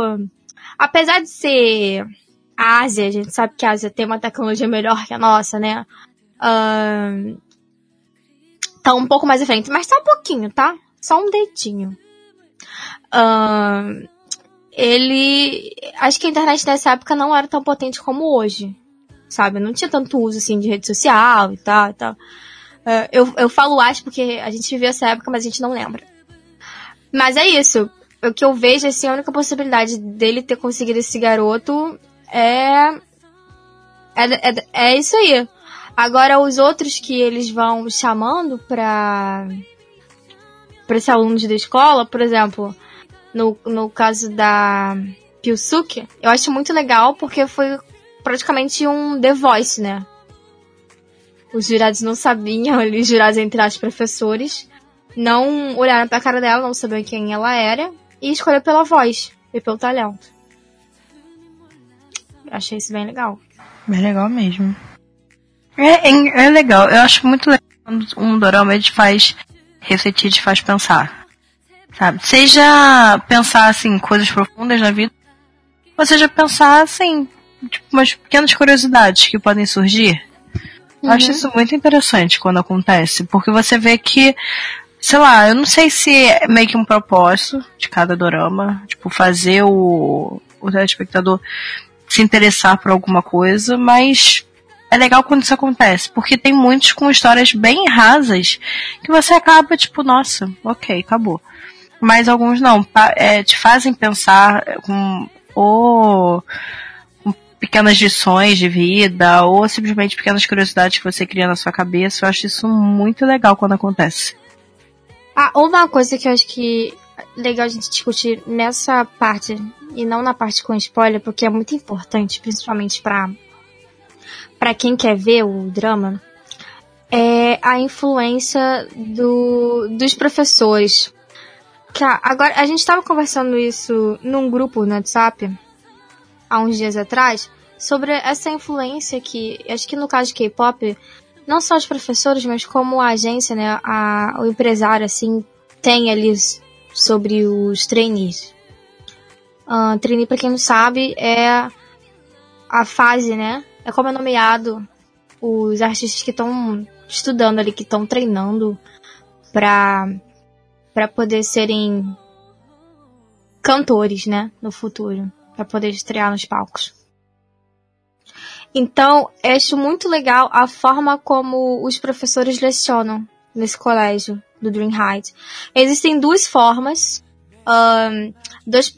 apesar de ser a Ásia, a gente sabe que a Ásia tem uma tecnologia melhor que a nossa, né? Uh, tá um pouco mais à frente, mas tá um pouquinho, tá? Só um dedinho. Ele. Acho que a internet nessa época não era tão potente como hoje. Sabe? Não tinha tanto uso assim de rede social e tal e tal. Uh, eu, eu falo acho porque a gente viveu essa época, mas a gente não lembra. Mas é isso. O que eu vejo, assim, a única possibilidade dele ter conseguido esse garoto é. É, é, é isso aí. Agora, os outros que eles vão chamando pra. pra ser alunos da escola, por exemplo, no, no caso da Pilsuke, eu acho muito legal porque foi praticamente um The Voice, né? Os jurados não sabiam, os jurados entre as professores, não olharam pra cara dela, não sabiam quem ela era, e escolheram pela voz e pelo talento. Achei isso bem legal. Bem legal mesmo. É, é, é legal, eu acho muito legal quando um dorama ele faz refletir, te faz pensar. Sabe? Seja pensar assim, coisas profundas na vida, ou seja pensar assim, tipo, umas pequenas curiosidades que podem surgir. Uhum. Eu acho uhum. isso muito interessante quando acontece, porque você vê que, sei lá, eu não sei se é meio que um propósito de cada dorama, tipo, fazer o, o telespectador se interessar por alguma coisa, mas é legal quando isso acontece, porque tem muitos com histórias bem rasas que você acaba tipo, nossa, ok, acabou. Mas alguns não, é, te fazem pensar com ou com pequenas lições de vida, ou simplesmente pequenas curiosidades que você cria na sua cabeça. Eu acho isso muito legal quando acontece. Ah, uma coisa que eu acho que é legal a gente discutir nessa parte e não na parte com spoiler, porque é muito importante, principalmente para para quem quer ver o drama, é a influência do, dos professores. Tá, agora a gente estava conversando isso num grupo no WhatsApp há uns dias atrás sobre essa influência que, acho que no caso de K-pop, não só os professores, mas como a agência, né, a, o empresário, assim, tem ali sobre os trainees. Uh, trainee, para quem não sabe, é a fase, né, é como é nomeado os artistas que estão estudando ali, que estão treinando para para poder serem cantores, né, no futuro, para poder estrear nos palcos. Então, acho muito legal a forma como os professores lecionam nesse colégio do Dream Heights. Existem duas formas, um, dois,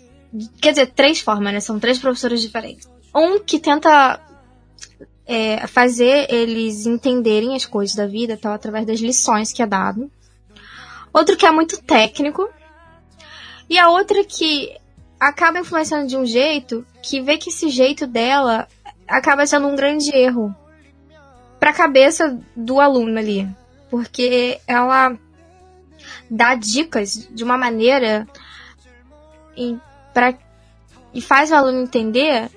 quer dizer, três formas, né? São três professores diferentes. Um que tenta é, fazer eles entenderem as coisas da vida, tal, através das lições que é dado. Outro que é muito técnico. E a outra que acaba influenciando de um jeito que vê que esse jeito dela acaba sendo um grande erro para a cabeça do aluno ali, porque ela dá dicas de uma maneira e, e faz o aluno entender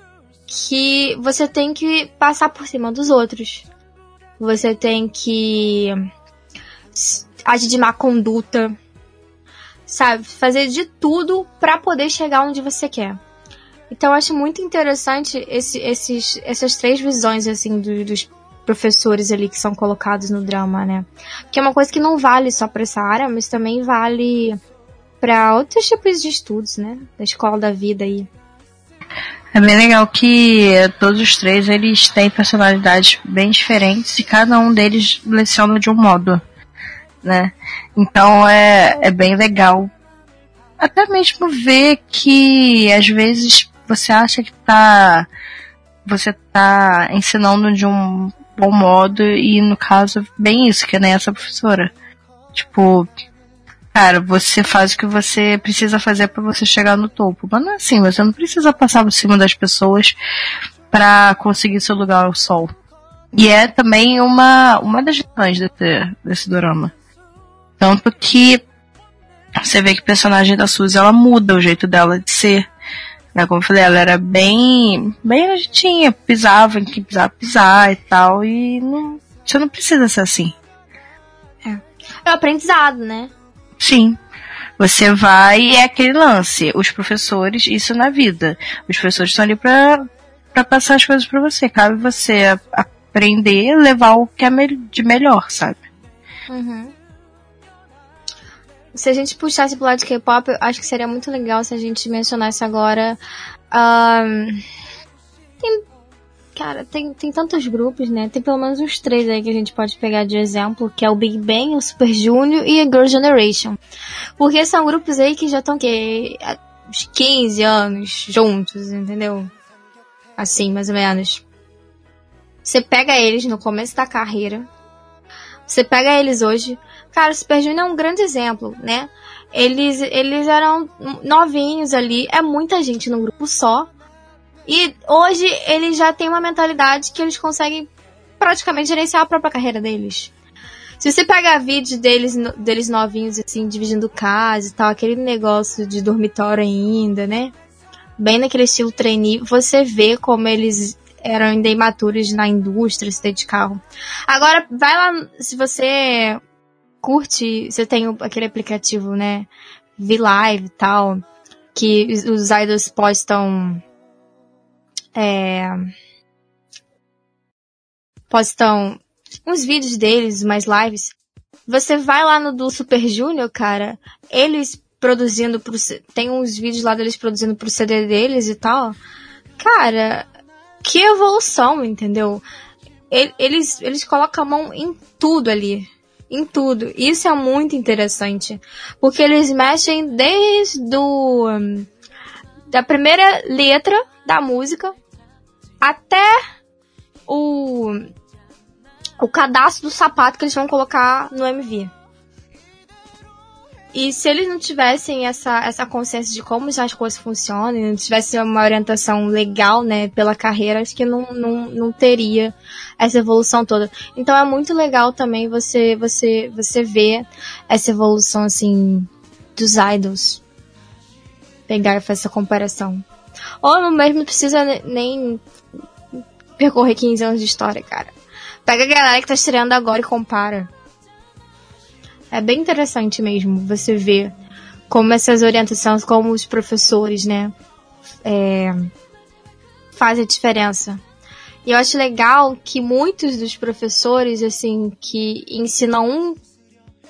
que você tem que passar por cima dos outros. Você tem que agir de má conduta, sabe? Fazer de tudo para poder chegar onde você quer. Então eu acho muito interessante esse, esses, essas três visões assim do, dos professores ali que são colocados no drama, né? Que é uma coisa que não vale só para essa área, mas também vale para outros tipos de estudos, né? Da escola da vida aí. É bem legal que todos os três eles têm personalidades bem diferentes e cada um deles leciona de um modo, né? Então é, é bem legal até mesmo ver que às vezes você acha que tá você tá ensinando de um bom modo e no caso bem isso que nem essa professora. Tipo, cara, você faz o que você precisa fazer para você chegar no topo. Mas não é assim, você não precisa passar por cima das pessoas para conseguir seu lugar ao sol. E é também uma, uma das lições desse, desse drama. Tanto que você vê que o personagem da Suzy, ela muda o jeito dela de ser. Né? Como eu falei, ela era bem, bem nojentinha, pisava em que precisava pisar e tal, e não, você não precisa ser assim. É. É o aprendizado, né? Sim. Você vai e é aquele lance. Os professores, isso na vida. Os professores estão ali pra, pra passar as coisas pra você. Cabe você aprender, levar o que é de melhor, sabe? Uhum. Se a gente puxasse pro lado de K-pop, acho que seria muito legal se a gente mencionasse agora. Um, tem, cara, tem, tem tantos grupos, né? Tem pelo menos uns três aí que a gente pode pegar de exemplo, que é o Big Bang, o Super Junior e a Girl Generation. Porque são grupos aí que já estão que uns 15 anos juntos, entendeu? Assim, mais ou menos. Você pega eles no começo da carreira, você pega eles hoje. Cara, o Super Junior é um grande exemplo, né? Eles, eles eram novinhos ali, é muita gente num grupo só. E hoje eles já têm uma mentalidade que eles conseguem praticamente gerenciar a própria carreira deles. Se você pegar vídeos deles, deles novinhos, assim, dividindo casa e tal, aquele negócio de dormitório ainda, né? Bem naquele estilo trainee, você vê como eles eram ainda imaturos na indústria, se de carro. Agora, vai lá, se você curte, você tem aquele aplicativo, né? V-Live e tal, que os idols postam. É, postam uns vídeos deles, mais lives. Você vai lá no do Super Junior, cara, eles produzindo pro. Tem uns vídeos lá deles produzindo pro CD deles e tal. Cara, que evolução, entendeu? Eles, eles colocam a mão em tudo ali. Em tudo. Isso é muito interessante. Porque eles mexem desde o, da primeira letra da música até o, o cadastro do sapato que eles vão colocar no MV. E se eles não tivessem essa, essa consciência de como as coisas funcionam, não tivessem uma orientação legal, né, pela carreira, acho que não, não, não teria essa evolução toda. Então é muito legal também você, você, você ver essa evolução, assim, dos idols. Pegar e fazer essa comparação. Ou mesmo não precisa nem percorrer 15 anos de história, cara. Pega a galera que tá estreando agora e compara. É bem interessante mesmo você ver como essas orientações, como os professores, né, é, fazem a diferença. E eu acho legal que muitos dos professores, assim, que ensinam um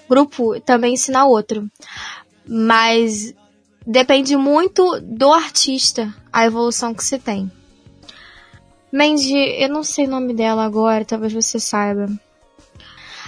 grupo, também ensinam outro. Mas depende muito do artista, a evolução que se tem. Mandy, eu não sei o nome dela agora, talvez você saiba.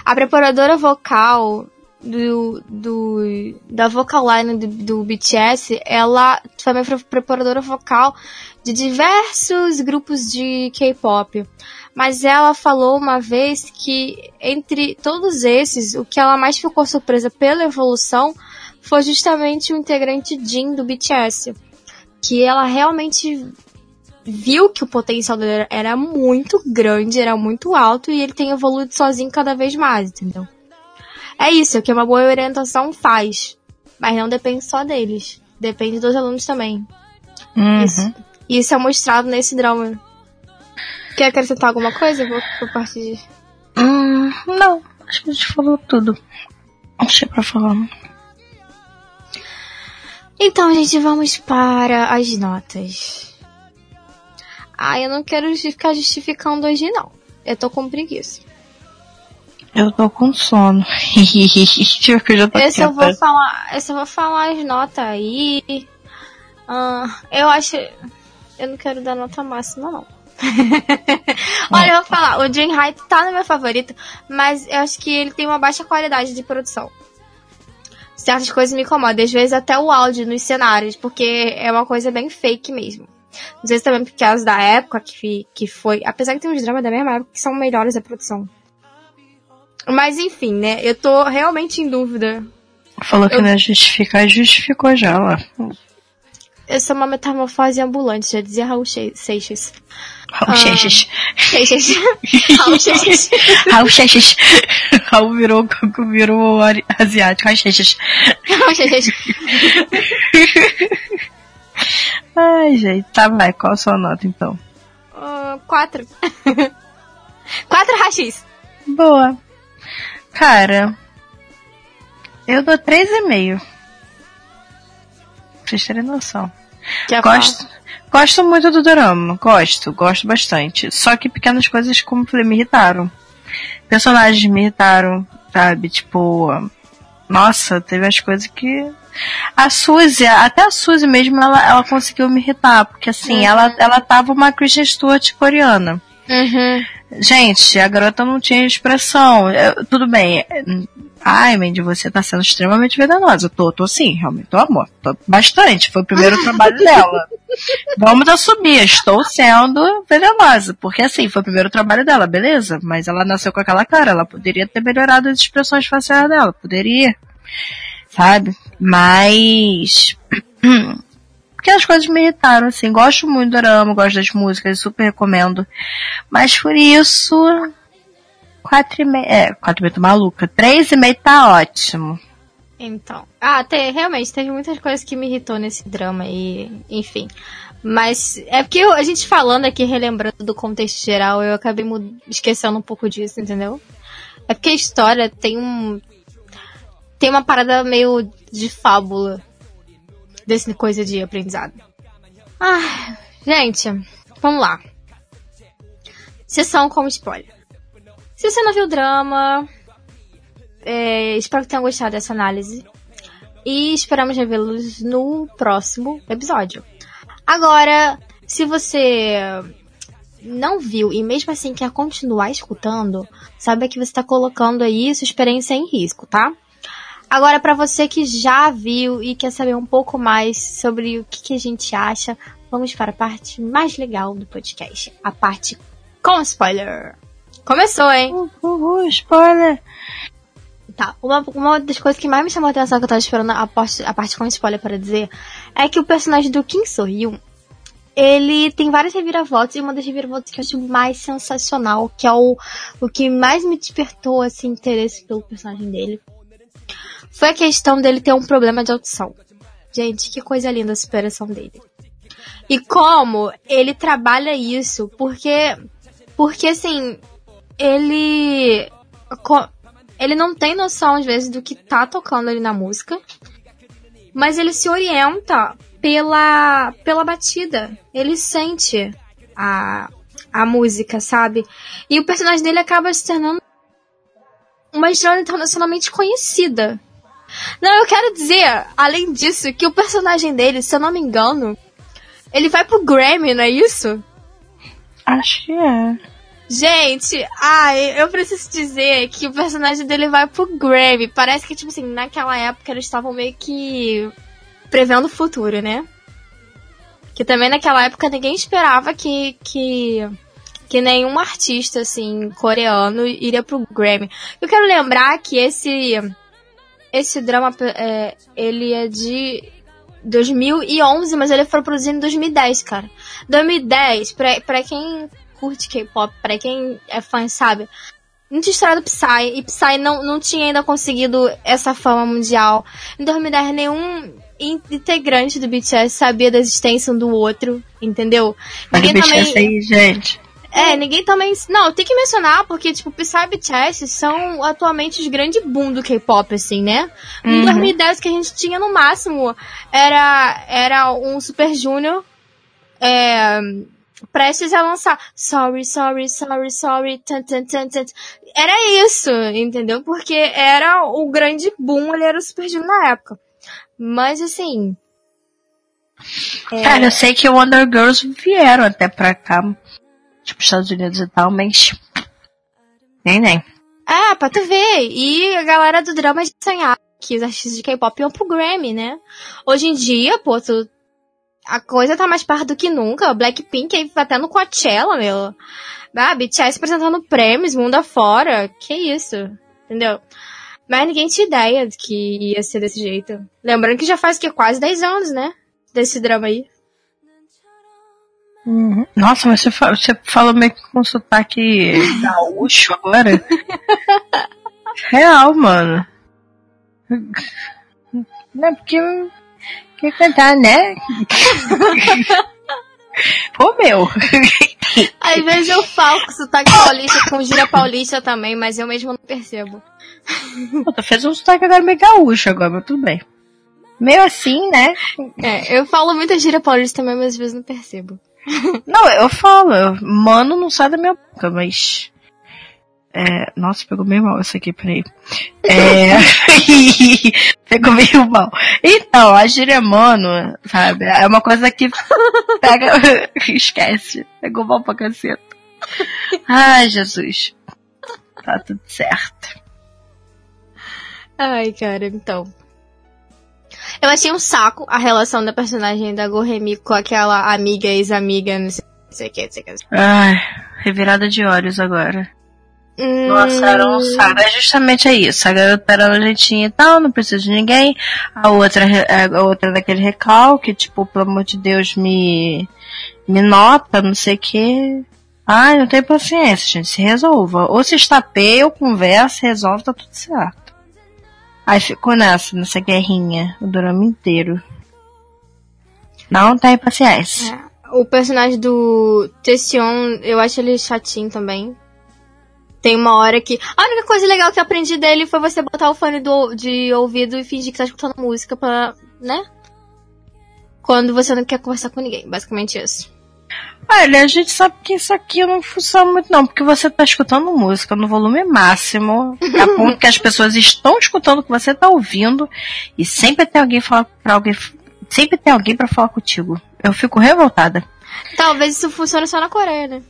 A preparadora vocal do, do da vocal line do, do BTS, ela também foi preparadora vocal de diversos grupos de K-pop. Mas ela falou uma vez que entre todos esses, o que ela mais ficou surpresa pela evolução foi justamente o integrante Jin do BTS. Que ela realmente viu que o potencial dele era muito grande, era muito alto e ele tem evoluído sozinho cada vez mais, entendeu? É isso, é o que uma boa orientação faz. Mas não depende só deles. Depende dos alunos também. Uhum. Isso, isso é mostrado nesse drama. Quer acrescentar alguma coisa por, por parte de... Hum, não. Acho que a gente falou tudo. Deixa pra falar. Então, gente, vamos para as notas. Ah, eu não quero ficar justificando hoje, não. Eu tô com preguiça. Eu tô com sono. eu já tô esse eu vou falar, esse eu vou falar as notas aí. Uh, eu acho, eu não quero dar nota máxima não. Olha, eu vou falar, o Dream Height tá no meu favorito, mas eu acho que ele tem uma baixa qualidade de produção. Certas coisas me incomodam, às vezes até o áudio nos cenários, porque é uma coisa bem fake mesmo. Às vezes também porque as da época que, que foi. Apesar que tem uns dramas da mesma época que são melhores a produção. Mas enfim, né? Eu tô realmente em dúvida. Falou que eu... não ia justificar, justificou já, lá. Essa é uma metamorfose ambulante, já dizia Raul Seixas. Raul Seixas. Seixas. Raul Seixas. Raul Seixas. Raul virou, virou asiático. Raul Seixas. Raul Seixas. Ai, gente. Tá, vai. Qual a sua nota, então? Uh, quatro. quatro rachis. Boa. Cara, eu dou 3,5. Pra vocês terem noção. Que gosto, gosto muito do drama. Gosto, gosto bastante. Só que pequenas coisas, como falei, me irritaram. Personagens me irritaram, sabe? Tipo, Nossa, teve as coisas que. A Suzy, até a Suzy mesmo, ela, ela conseguiu me irritar, porque assim, uhum. ela, ela tava uma Christian Stewart coreana. Uhum. Gente, a garota não tinha expressão. Eu, tudo bem. Ai, Mandy, você tá sendo extremamente venenosa. Tô, tô sim, realmente. Tô amor. Tô bastante. Foi o primeiro trabalho dela. Vamos assumir. Estou sendo venenosa. Porque assim, foi o primeiro trabalho dela, beleza? Mas ela nasceu com aquela cara. Ela poderia ter melhorado as expressões faciais dela. Poderia. Sabe? Mas. Porque as coisas me irritaram, assim. Gosto muito do drama, gosto das músicas, super recomendo. Mas por isso. Quatro e meia. É, quatro e meia tô maluca. Três e meia tá ótimo. Então. Ah, tem, realmente, teve muitas coisas que me irritou nesse drama e. Enfim. Mas é porque eu, a gente falando aqui, relembrando do contexto geral, eu acabei esquecendo um pouco disso, entendeu? É porque a história tem um. Tem uma parada meio de fábula desse coisa de aprendizado. Ah, gente, vamos lá. Sessão como spoiler. Se você não viu o drama, é, espero que tenham gostado dessa análise. E esperamos revê-los no próximo episódio. Agora, se você não viu e mesmo assim quer continuar escutando, saiba que você está colocando aí sua experiência em risco, tá? Agora, para você que já viu e quer saber um pouco mais sobre o que, que, a gente acha, vamos para a parte mais legal do podcast. A parte com spoiler. Começou, hein? Uhul, spoiler! Tá, uma, uma das coisas que mais me chamou a atenção que eu tava esperando a parte, a parte com spoiler para dizer é que o personagem do Kim So-hyun ele tem várias reviravoltas e uma das reviravoltas que eu acho mais sensacional, que é o, o que mais me despertou assim, interesse pelo personagem dele, foi a questão dele ter um problema de audição. Gente, que coisa linda a superação dele. E como ele trabalha isso, porque porque assim, ele ele não tem noção às vezes do que tá tocando ali na música, mas ele se orienta pela pela batida. Ele sente a a música, sabe? E o personagem dele acaba se tornando uma estrela internacionalmente conhecida. Não, eu quero dizer, além disso, que o personagem dele, se eu não me engano, ele vai pro Grammy, não é isso? Acho que é. Gente, ai, eu preciso dizer que o personagem dele vai pro Grammy. Parece que, tipo assim, naquela época eles estavam meio que prevendo o futuro, né? Que também naquela época ninguém esperava que, que, que nenhum artista, assim, coreano iria pro Grammy. Eu quero lembrar que esse esse drama, é, ele é de 2011, mas ele foi produzido em 2010, cara. 2010, pra, pra quem curte K-pop, pra quem é fã, sabe? Muita história do Psy, e Psy não, não tinha ainda conseguido essa fama mundial. Em 2010, nenhum integrante do BTS sabia da existência um do outro, entendeu? Ninguém BTS também... aí, gente. É, ninguém também. Não, tem que mencionar, porque, tipo, Psy BTS são atualmente os grandes boom do K-pop, assim, né? Em 2010, uhum. que a gente tinha no máximo era, era um Super Junior é, prestes a lançar Sorry, sorry, sorry, sorry, tan, tan, tan, tan. Era isso, entendeu? Porque era o grande boom, ele era o Super Junior na época. Mas, assim. É... Cara, eu sei que o Wonder Girls vieram até pra cá tipo Estados Unidos e tal, mas. Nem, nem. É, pra tu ver. E a galera do drama de sonhar que os artistas de K-pop iam pro Grammy, né? Hoje em dia, pô, tu... a coisa tá mais perto do que nunca. O Blackpink aí até no Coachella, meu. Ah, BTS apresentando prêmios, mundo afora. Que isso, entendeu? Mas ninguém tinha ideia de que ia ser desse jeito. Lembrando que já faz que quase 10 anos, né? Desse drama aí. Uhum. Nossa, mas você, fala, você falou meio que com sotaque gaúcho agora. Real, mano. Não é porque. Quer cantar, né? Pô, meu. Às vezes eu falo com sotaque paulista, com gira paulista também, mas eu mesmo não percebo. Tu fez um sotaque agora meio gaúcho agora, mas tudo bem. Meio assim, né? É, eu falo muita gira paulista também, mas às vezes não percebo. Não, eu falo, mano não sai da minha boca, mas. É, nossa, pegou meio mal isso aqui, peraí. É, pegou meio mal. Então, a gíria mano, sabe? É uma coisa que pega. Esquece. Pegou mal pra caceta. Ai, Jesus. Tá tudo certo. Ai, cara, então. Eu achei um saco a relação da personagem da Goremi com aquela amiga, ex-amiga, não sei o que, não sei o que. Ai, revirada de olhos agora. Hum... Nossa, era um saco. É justamente é isso. A garota era nojentinha e tal, não precisa de ninguém. A outra, a outra daquele recalque, tipo, pelo amor de Deus, me, me nota, não sei o que. Ai, não tem paciência, gente. Se resolva. Ou se estapeia, ou conversa, resolve, tá tudo certo. Aí ficou nessa, nessa guerrinha, o drama inteiro. Não tem paciência. É. O personagem do Tession, eu acho ele chatinho também. Tem uma hora que. A única coisa legal que eu aprendi dele foi você botar o fone do, de ouvido e fingir que tá escutando música pra. né? Quando você não quer conversar com ninguém. Basicamente isso. Olha, a gente sabe que isso aqui não funciona muito não, porque você tá escutando música no volume máximo, a ponto que as pessoas estão escutando o que você tá ouvindo, e sempre tem alguém falar para alguém, sempre tem alguém para falar contigo. Eu fico revoltada. Talvez isso funcione só na Coreia, né?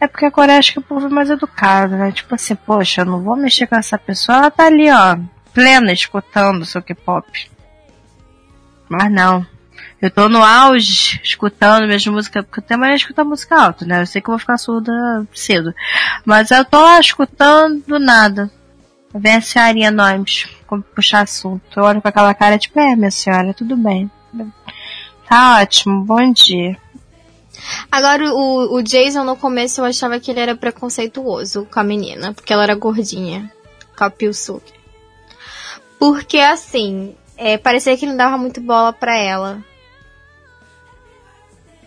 É porque a Coreia acho que o povo é mais educado, né? Tipo assim, poxa, eu não vou mexer com essa pessoa, ela tá ali, ó, plena, escutando o seu K-pop. Mas não. Eu tô no auge, escutando minhas músicas, porque eu tenho mais escutar música alta, né? Eu sei que eu vou ficar surda cedo. Mas eu tô lá escutando nada. Vem a senhorinha Noimes, puxar assunto. Eu olho com aquela cara, tipo, é, minha senhora, tudo bem. Tá ótimo, bom dia. Agora, o, o Jason, no começo, eu achava que ele era preconceituoso com a menina, porque ela era gordinha, com a Pilsuki. Porque, assim, é, parecia que ele não dava muito bola pra ela.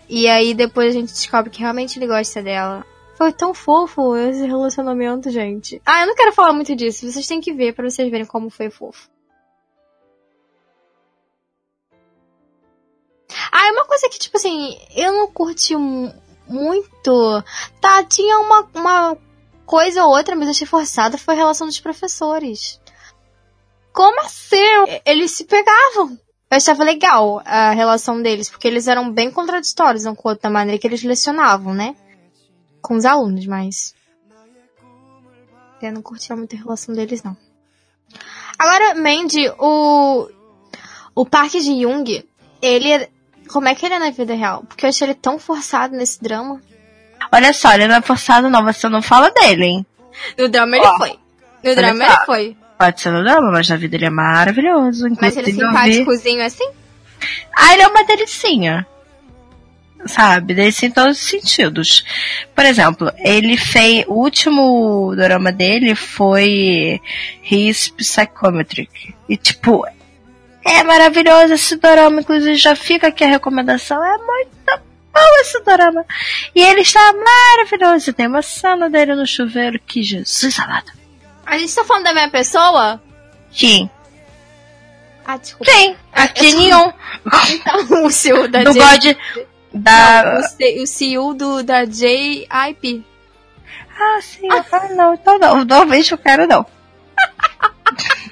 E aí depois a gente descobre que realmente ele gosta dela. Foi tão fofo esse relacionamento, gente. Ah, eu não quero falar muito disso. Vocês têm que ver para vocês verem como foi fofo. Ah, é uma coisa que, tipo assim, eu não curti muito. Tá, tinha uma, uma coisa ou outra, mas achei forçada, foi a relação dos professores. Como assim? Eles se pegavam. Eu achava legal a relação deles, porque eles eram bem contraditórios um com o outro da maneira que eles lecionavam, né? Com os alunos, mas. Eu não curtia muito a relação deles, não. Agora, Mandy, o. O Parque de Jung, ele. Como é que ele é na vida real? Porque eu achei ele tão forçado nesse drama. Olha só, ele não é forçado, não, você não fala dele, hein? No drama ele foi. No drama ele foi. Pode ser drama, mas na vida ele é maravilhoso. Mas ele é simpáticozinho assim? Ah, ele é uma delicinha. Sabe? Delicinha em todos os sentidos. Por exemplo, ele fez. O último drama dele foi His Psychometric. E tipo, é maravilhoso esse drama. Inclusive, já fica aqui a recomendação. É muito bom esse drama. E ele está maravilhoso. Tem uma cena dele no chuveiro que Jesus amado. A gente tá falando da mesma pessoa? Sim. Ah, desculpa. Sim, a Kinion. Então, o CEO da Do J... God. Da. Não, o, C... o CEO do, da JIP. Ah, sim. Ah, não, então não. Talvez eu quero não.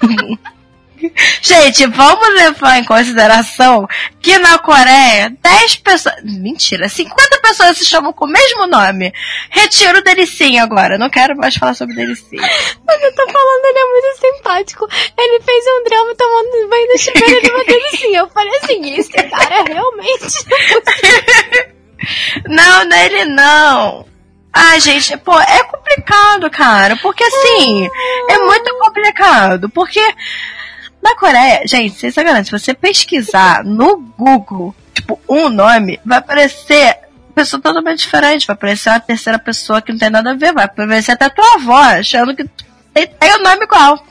Gente, vamos levar em consideração que na Coreia 10 pessoas. Mentira, 50 pessoas se chamam com o mesmo nome. Retiro o Delicinho agora. Não quero mais falar sobre Delicinho. Mas eu tô falando, ele é muito simpático. Ele fez um drama tomando banho no chuveiro de uma Delicinho. Eu falei assim, esse cara é realmente. não, nele não. Ah, gente, pô, é complicado, cara. Porque assim, é muito complicado. Porque na Coreia, gente, sem sacanagem, se você pesquisar no Google, tipo, um nome, vai aparecer pessoa totalmente diferente. Vai aparecer uma terceira pessoa que não tem nada a ver. Vai aparecer até tua avó, achando que tem, o nome igual.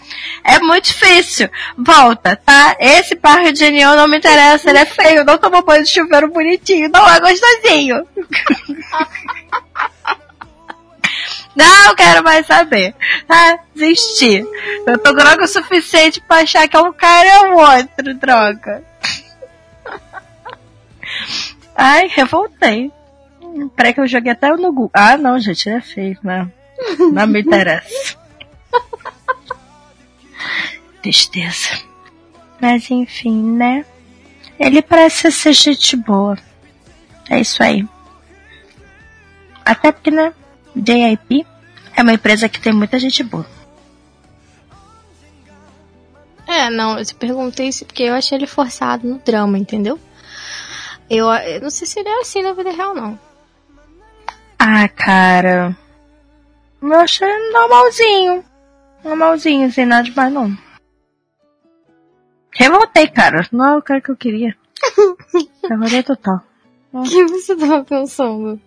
É muito difícil. Volta, tá? Esse parque de Genial não me interessa. Ele é feio, não tomou banho de chuveiro bonitinho, não é gostosinho. Não quero mais saber. Tá? Desisti. Eu tô droga o suficiente pra achar que é um cara e é o outro, droga. Ai, revoltei. Peraí que eu joguei até no Google. Ah, não, gente, é feio, né? Não me interessa. Tristeza. Mas enfim, né? Ele parece ser gente boa. É isso aí. Até porque, né? JIP é uma empresa que tem muita gente boa. É, não, eu perguntei isso porque eu achei ele forçado no drama, entendeu? Eu, eu não sei se ele é assim na vida real, não. Ah, cara. Eu achei normalzinho. Normalzinho, sem nada demais, não. Revoltei, cara. Não é o cara que eu queria. Revoltei total. O que você tava pensando?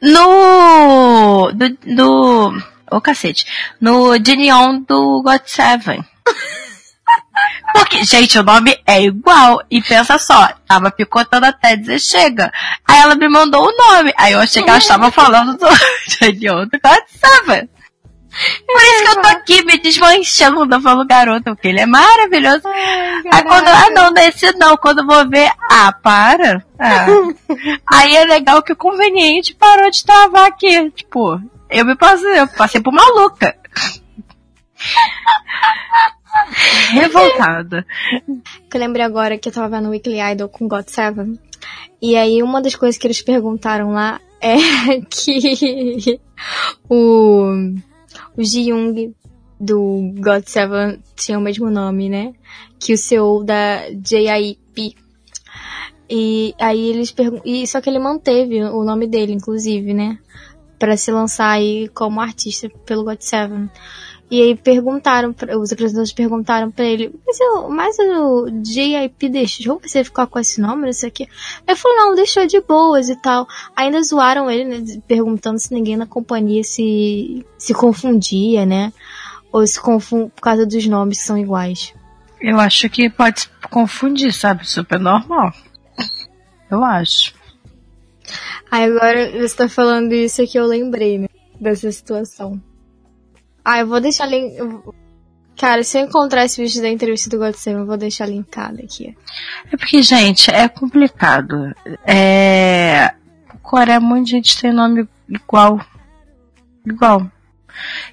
No. Do. do Ô oh, cacete. No Dinion do God Seven. Porque, gente, o nome é igual. E pensa só, tava picotando até dizer chega. Aí ela me mandou o nome. Aí eu achei que ela estava falando do Daniel do God Seven. Por isso que eu tô aqui me desmanchando falando garoto, porque ele é maravilhoso. Ai, Aí quando, ah não, desse não, quando vou ver, ah, para. Ah. Aí é legal que o conveniente parou de travar aqui. Tipo, eu me passei, eu passei por maluca. Revoltada. Eu lembrei agora que eu tava vendo Weekly Idol com God Seven. E aí uma das coisas que eles perguntaram lá é que o, o Ji-Young do God Seven tinha o mesmo nome, né? Que o CEO da JIP. E aí eles perguntam. Só que ele manteve o nome dele, inclusive, né? Pra se lançar aí como artista pelo God Seven. E aí perguntaram, os apresentadores perguntaram para ele, mas, eu, mas o JIP deixou você ficar com esse nome, isso aqui? Ele falou, não, deixou de boas e tal. Ainda zoaram ele, né, perguntando se ninguém na companhia se, se confundia, né? Ou se confunde por causa dos nomes que são iguais. Eu acho que pode se confundir, sabe? Super normal. Eu acho. Aí agora você tá falando isso aqui, eu lembrei, né? Dessa situação. Ah, eu vou deixar link. Cara, se eu encontrar esse vídeo da entrevista do Godzilla, eu vou deixar linkado aqui. É porque, gente, é complicado. É. Coreia, muita gente tem nome igual. Igual.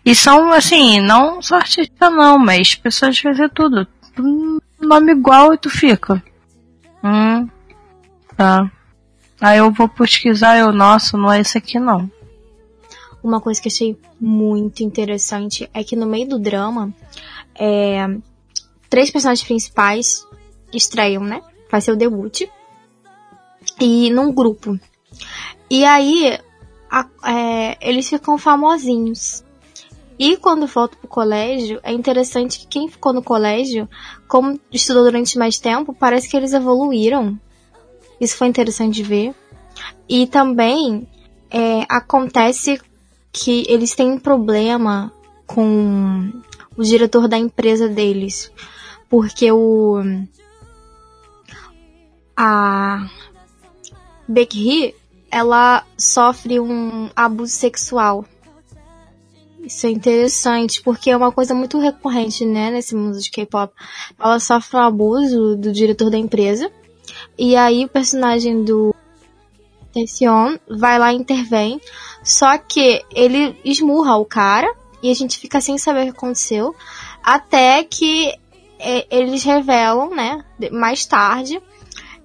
E são, assim, não só artista não, mas pessoas fazem tudo. Nome igual e tu fica. Hum. Tá. Aí eu vou pesquisar, eu, nossa, não é esse aqui não. Uma coisa que achei muito interessante é que no meio do drama, é, três personagens principais estreiam, né? Vai ser o debut. E num grupo. E aí, a, é, eles ficam famosinhos. E quando voltam pro colégio, é interessante que quem ficou no colégio, como estudou durante mais tempo, parece que eles evoluíram. Isso foi interessante de ver. E também é, acontece que eles têm um problema com o diretor da empresa deles. Porque o. A. Becky ela sofre um abuso sexual. Isso é interessante, porque é uma coisa muito recorrente, né, nesse mundo de K-pop. Ela sofre um abuso do diretor da empresa. E aí o personagem do Tension vai lá e intervém. Só que ele esmurra o cara e a gente fica sem saber o que aconteceu. Até que é, eles revelam, né, mais tarde.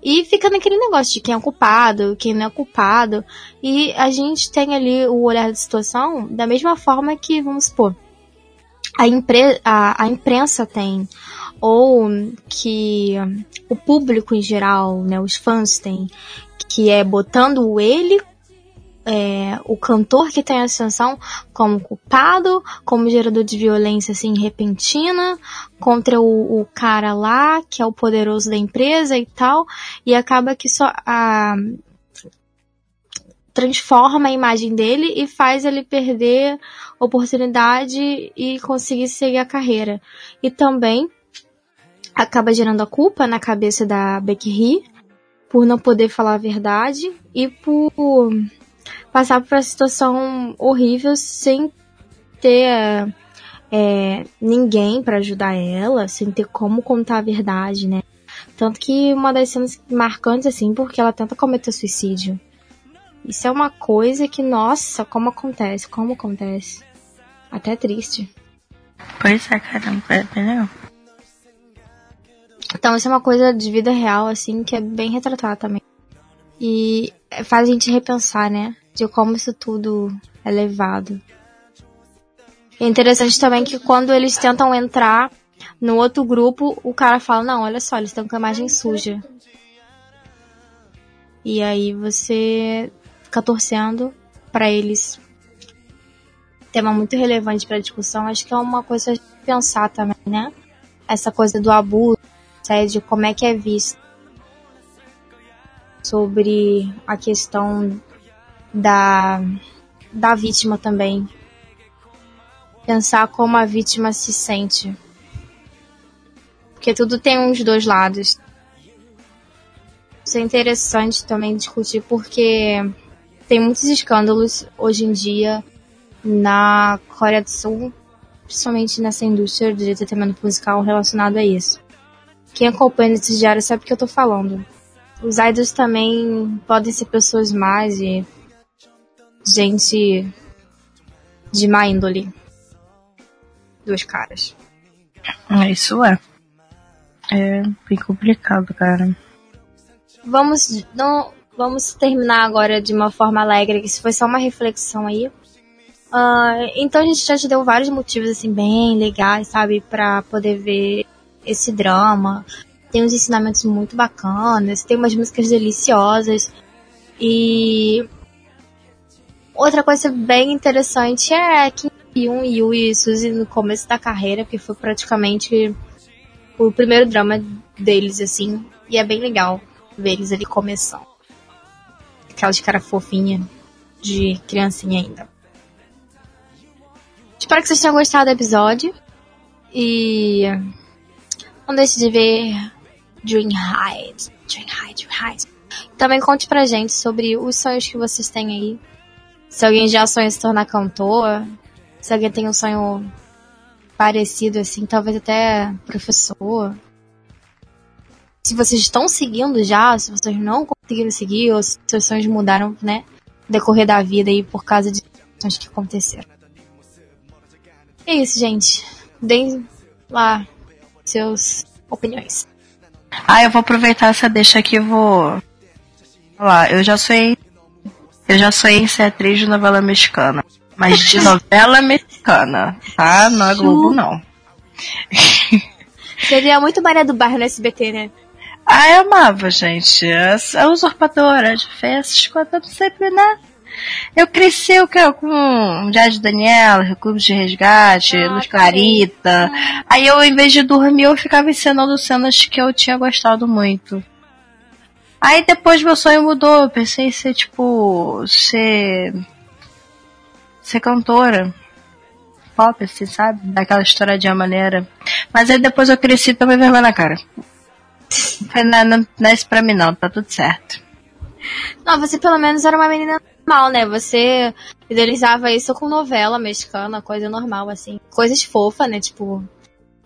E fica naquele negócio de quem é culpado, quem não é culpado. E a gente tem ali o olhar da situação da mesma forma que, vamos supor, a, impre a, a imprensa tem. Ou que o público em geral, né, os fãs têm que é botando ele é, o cantor que tem ascensão como culpado, como gerador de violência assim repentina contra o, o, cara lá que é o poderoso da empresa e tal, e acaba que só a transforma a imagem dele e faz ele perder oportunidade e conseguir seguir a carreira. E também acaba gerando a culpa na cabeça da Becky por não poder falar a verdade e por passar por uma situação horrível sem ter é, ninguém para ajudar ela, sem ter como contar a verdade, né? Tanto que uma das cenas marcantes, assim, porque ela tenta cometer suicídio. Isso é uma coisa que, nossa, como acontece, como acontece. Até triste. Pois é, caramba, é bem legal. Então, isso é uma coisa de vida real, assim, que é bem retratada também. E faz a gente repensar, né? De como isso tudo é levado. É interessante também que quando eles tentam entrar no outro grupo, o cara fala, não, olha só, eles estão com a imagem suja. E aí você fica torcendo para eles. Tema muito relevante para discussão, acho que é uma coisa a pensar também, né? Essa coisa do abuso, assédio, como é que é visto sobre a questão da da vítima também. Pensar como a vítima se sente. Porque tudo tem uns dois lados. Isso é interessante também discutir porque tem muitos escândalos hoje em dia na Coreia do Sul, principalmente nessa indústria de entretenimento musical relacionado a isso. Quem acompanha esse diário sabe o que eu tô falando. Os idols também podem ser pessoas más e gente de má índole. Dois caras. É, isso é. É bem complicado, cara. Vamos, não, vamos terminar agora de uma forma alegre, que isso foi só uma reflexão aí. Uh, então a gente já te deu vários motivos, assim, bem legais, sabe, para poder ver esse drama. Tem uns ensinamentos muito bacanas, tem umas músicas deliciosas. E outra coisa bem interessante é que Yun, Yu e Suzy no começo da carreira, que foi praticamente o primeiro drama deles, assim. E é bem legal ver eles ali começando. Aquela de cara fofinha, de criancinha ainda. Espero que vocês tenham gostado do episódio. E não deixe de ver Dream High. Dream High, Dream High. Também conte pra gente sobre os sonhos que vocês têm aí. Se alguém já sonha se tornar cantor, se alguém tem um sonho parecido assim, talvez até professor se vocês estão seguindo já, se vocês não conseguiram seguir, ou se seus sonhos mudaram, né, decorrer da vida aí por causa de situações que aconteceram. É isso, gente. Deem lá seus opiniões. Ah, eu vou aproveitar essa deixa aqui e vou. Lá, eu já sonhei. Eu já sonhei em ser atriz de novela mexicana. Mas de novela mexicana, tá? Não é Globo, não. Seria muito Maria do Bairro no SBT, né? Ah, eu amava, gente. A usurpadora de festas, contando sempre, né? Eu cresci o que, com Jade Daniela, Recursos de Resgate, ah, Luz Clarita. Aí eu, em vez de dormir, eu ficava encenando cenas que eu tinha gostado muito. Aí depois meu sonho mudou. Eu pensei em ser, tipo, ser. ser cantora. Pop, assim, sabe? Daquela estouradinha maneira. Mas aí depois eu cresci e tomei vergonha na cara. Não, não, não é isso pra mim não, tá tudo certo. Não, você pelo menos era uma menina normal, né? Você idealizava isso com novela mexicana, coisa normal, assim. Coisas fofas, né? Tipo,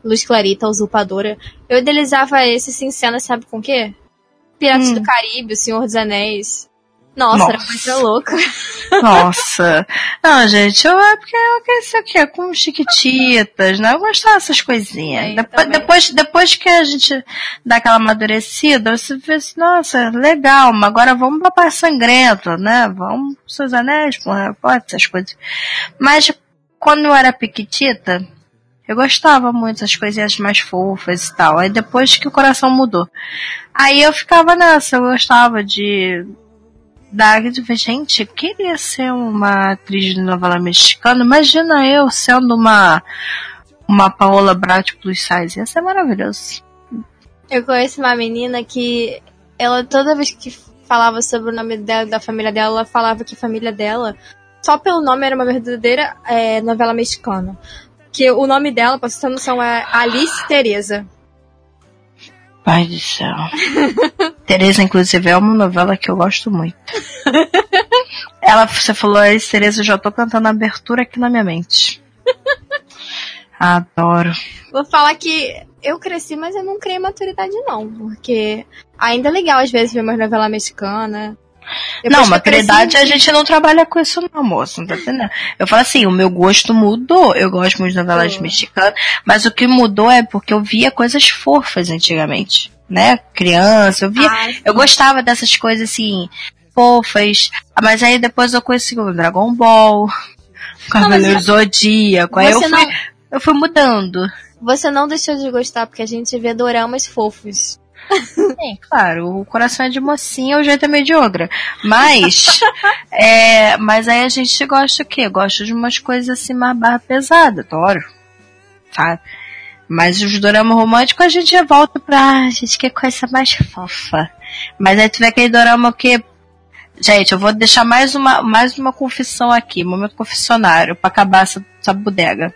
Luz Clarita, Usurpadora. Eu idealizava esse sem cena, sabe com o quê? Piratas hum. do Caribe, O Senhor dos Anéis. Nossa, Nossa. era coisa louca. Nossa. Não, gente, eu é porque eu o quê? Com chiquititas, né? Eu gostava dessas coisinhas. depois, depois, depois que a gente dá aquela amadurecida, você vê assim, nossa, legal, mas agora vamos pra parte sangrento, né? Vamos pros seus anéis, porra, pode, essas coisas. Mas quando eu era piquitita, eu gostava muito das coisinhas mais fofas e tal. Aí depois que o coração mudou. Aí eu ficava nessa, eu gostava de da gente, queria ser uma atriz de novela mexicana. Imagina eu sendo uma uma Paola Brat plus size. Ia ser maravilhoso. Eu conheço uma menina que ela toda vez que falava sobre o nome dela, da família dela, ela falava que a família dela, só pelo nome, era uma verdadeira é, novela mexicana. Que o nome dela, pra você ter noção, é Alice Teresa. Pai do céu. Tereza, inclusive, é uma novela que eu gosto muito. Ela, você falou isso, Tereza, eu já tô cantando a abertura aqui na minha mente. Adoro. Vou falar que eu cresci, mas eu não criei maturidade não, porque ainda é legal às vezes ver uma novela mexicana. Depois não, maturidade a gente não trabalha com isso não, moço, não tá entendendo? Eu falo assim, o meu gosto mudou, eu gosto muito de novelas oh. mexicanas, mas o que mudou é porque eu via coisas fofas antigamente, né? Criança, eu via, ah, eu gostava dessas coisas assim, fofas, mas aí depois eu conheci o Dragon Ball, Cavaleiro Zodíaco, aí eu fui, não... eu fui mudando. Você não deixou de gostar porque a gente vê doramas fofos. Sim, claro, o coração é de mocinha, o jeito é meio de ogra. Mas, é, mas aí a gente gosta o quê? Gosta de umas coisas assim mais barra pesada, adoro. Sabe? Mas os doramas românticos a gente já volta pra, ah, gente, que coisa mais fofa. Mas aí tu vê aquele dorama que Gente, eu vou deixar mais uma, mais uma confissão aqui, momento confessionário, pra acabar essa, essa bodega.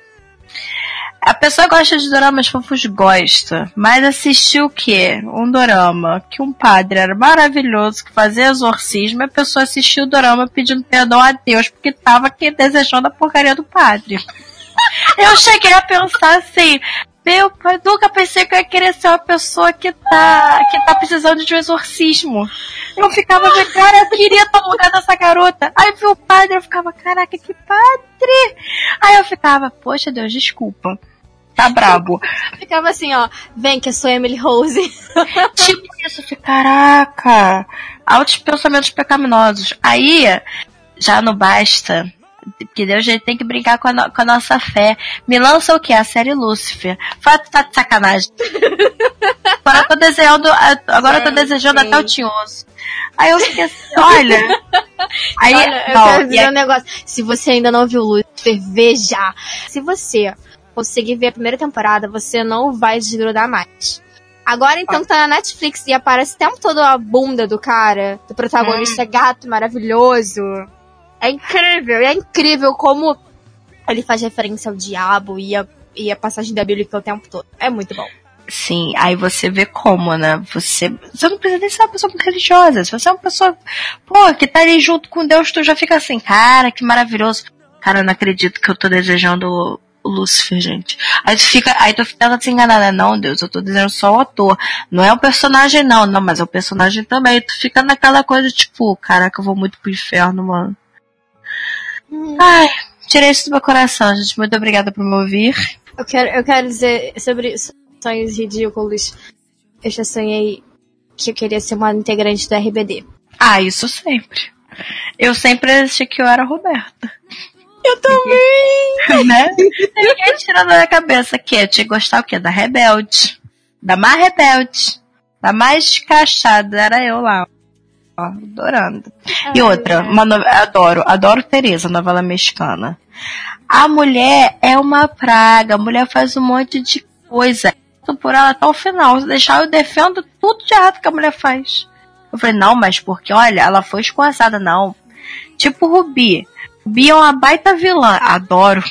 A pessoa gosta de doramas fofos, gosta, mas assistiu o quê? Um dorama que um padre era maravilhoso, que fazia exorcismo, e a pessoa assistiu o dorama pedindo perdão a Deus, porque tava aqui desejando a porcaria do padre. Eu cheguei a pensar assim, meu pai, nunca pensei que eu ia querer ser uma pessoa que tá, que tá precisando de um exorcismo. Eu ficava vendo, cara, eu queria estar no lugar dessa garota. Aí viu o padre, eu ficava, caraca, que padre! Aí eu ficava, poxa Deus, desculpa. Tá brabo. Ficava assim, ó, vem que eu sou Emily Rose. tipo isso, caraca. Altos pensamentos pecaminosos. Aí, já não basta que Deus tem que brincar com a, no, com a, nossa fé. Me lança o que? A série Lúcifer. Que tá de sacanagem. agora eu tô desejando, agora eu tô desejando até o tinhoso. Aí eu fiquei assim, olha. Aí, olha, eu quero dizer um negócio. Se você ainda não viu Lúcifer, veja. Se você conseguir ver a primeira temporada, você não vai desgrudar mais. Agora então que tá na Netflix e aparece o tempo todo a bunda do cara, do protagonista hum. gato maravilhoso. É incrível, é incrível como ele faz referência ao diabo e a, e a passagem da Bíblia o tempo todo. É muito bom. Sim, aí você vê como, né? Você, você não precisa nem ser uma pessoa muito religiosa. Se você é uma pessoa, pô, que tá ali junto com Deus, tu já fica assim, cara, que maravilhoso. Cara, eu não acredito que eu tô desejando Lúcifer, gente. Aí tu fica, aí tu fica se enganada, não, Deus, eu tô dizendo só o ator. Não é o personagem, não, não, mas é o personagem também. Tu fica naquela coisa, tipo, caraca, eu vou muito pro inferno, mano. Ai, tirei isso do meu coração, gente. Muito obrigada por me ouvir. Eu quero, eu quero dizer sobre sonhos ridículos. Eu já sonhei que eu queria ser uma integrante do RBD. Ah, isso sempre. Eu sempre achei que eu era a Roberta. Eu também! né? Ninguém tirando da cabeça que eu tinha gostar o quê? Da Rebelde. Da mais rebelde. Da mais cachada, era eu lá adorando. Ai, e outra, uma no... adoro, adoro Tereza, novela mexicana. A mulher é uma praga, a mulher faz um monte de coisa. Por ela até o final. Se deixar, eu defendo tudo de errado que a mulher faz. Eu falei, não, mas porque, olha, ela foi escorraçada, não. Tipo Rubi. Rubi é uma baita vilã. Adoro.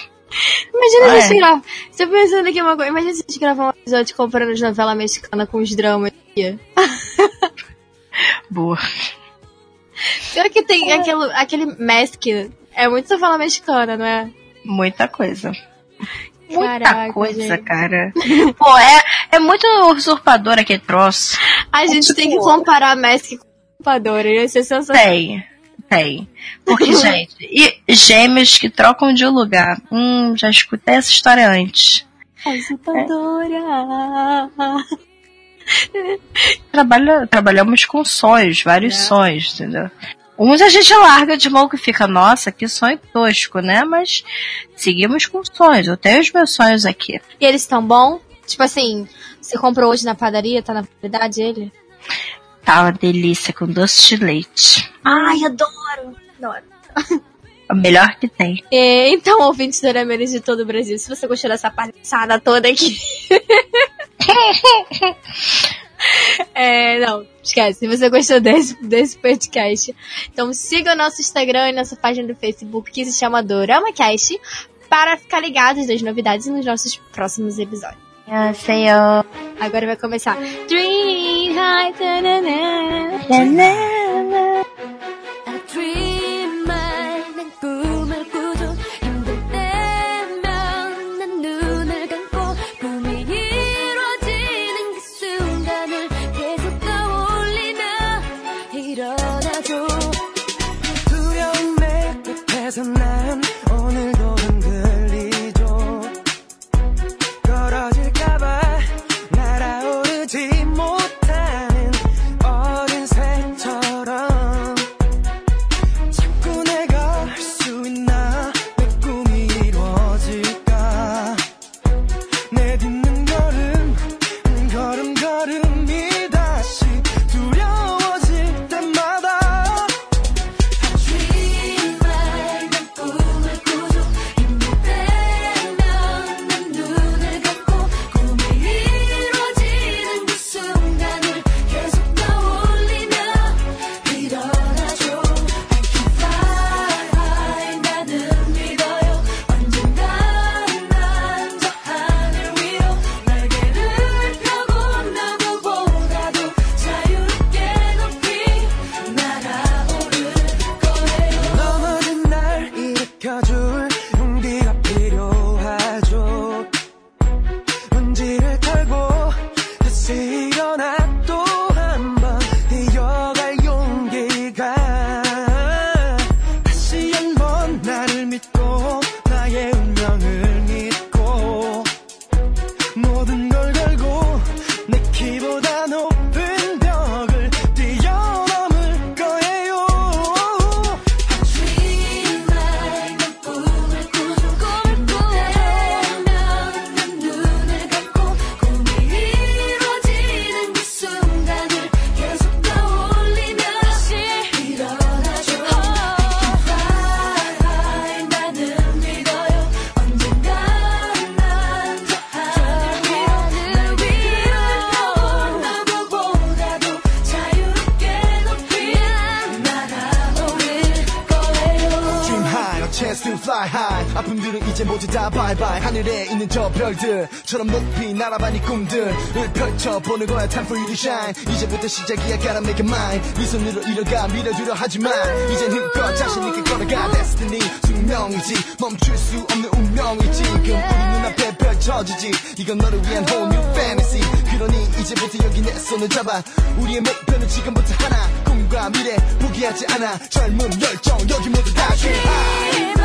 Imagina a gente gravar. Você pensando aqui uma coisa. Imagina se a gente gravar um episódio comprando novela mexicana com os dramas. Boa. Pior que tem é. aquele, aquele mask. É muito novela mexicana, não é? Muita coisa. Muita Caraca, coisa, gente. cara. Pô, é, é muito usurpador aquele troço. A gente é tem tipo... que comparar Mask com usurpador, ia ser sensacional. Tem, tem. Porque, gente, e gêmeos que trocam de lugar. Hum, já escutei essa história antes. A usurpadora. É. Trabalha, trabalhamos com sonhos, vários é. sonhos, entendeu? Uns a gente larga de mão que fica, nossa, que sonho tosco, né? Mas seguimos com sonhos. Eu tenho os meus sonhos aqui. E eles estão bom? Tipo assim, você comprou hoje na padaria, tá na validade ele? Tá uma delícia, com doce de leite. Ai, adoro! Adoro. O melhor que tem. É, então, ouvintes do Arameres de todo o Brasil, se você gostou dessa palhaçada toda aqui. é, não, esquece. Se você gostou desse, desse podcast, então siga o nosso Instagram e nossa página do Facebook que se chama DoramaCast para ficar ligados das novidades nos nossos próximos episódios. 안녕하세요. Agora vai começar. Dream high, 일어 펼쳐보는 거야 time for you to shine. 이제부터 시작이야 gotta make it mine. 네 손으로 이뤄가 밀어주려 하지만. 이젠 힘껏 자신 있게 걸어가 destiny. 숙명이지 멈출 수 없는 운명이지. 지금 우리 눈앞에 펼쳐지지. 이건 너를 위한 whole new fantasy. 그러니 이제부터 여기 내 손을 잡아. 우리의 목표는 지금부터 하나. 꿈과 미래 포기하지 않아. 젊음 열정 여기 모두 다 hip hop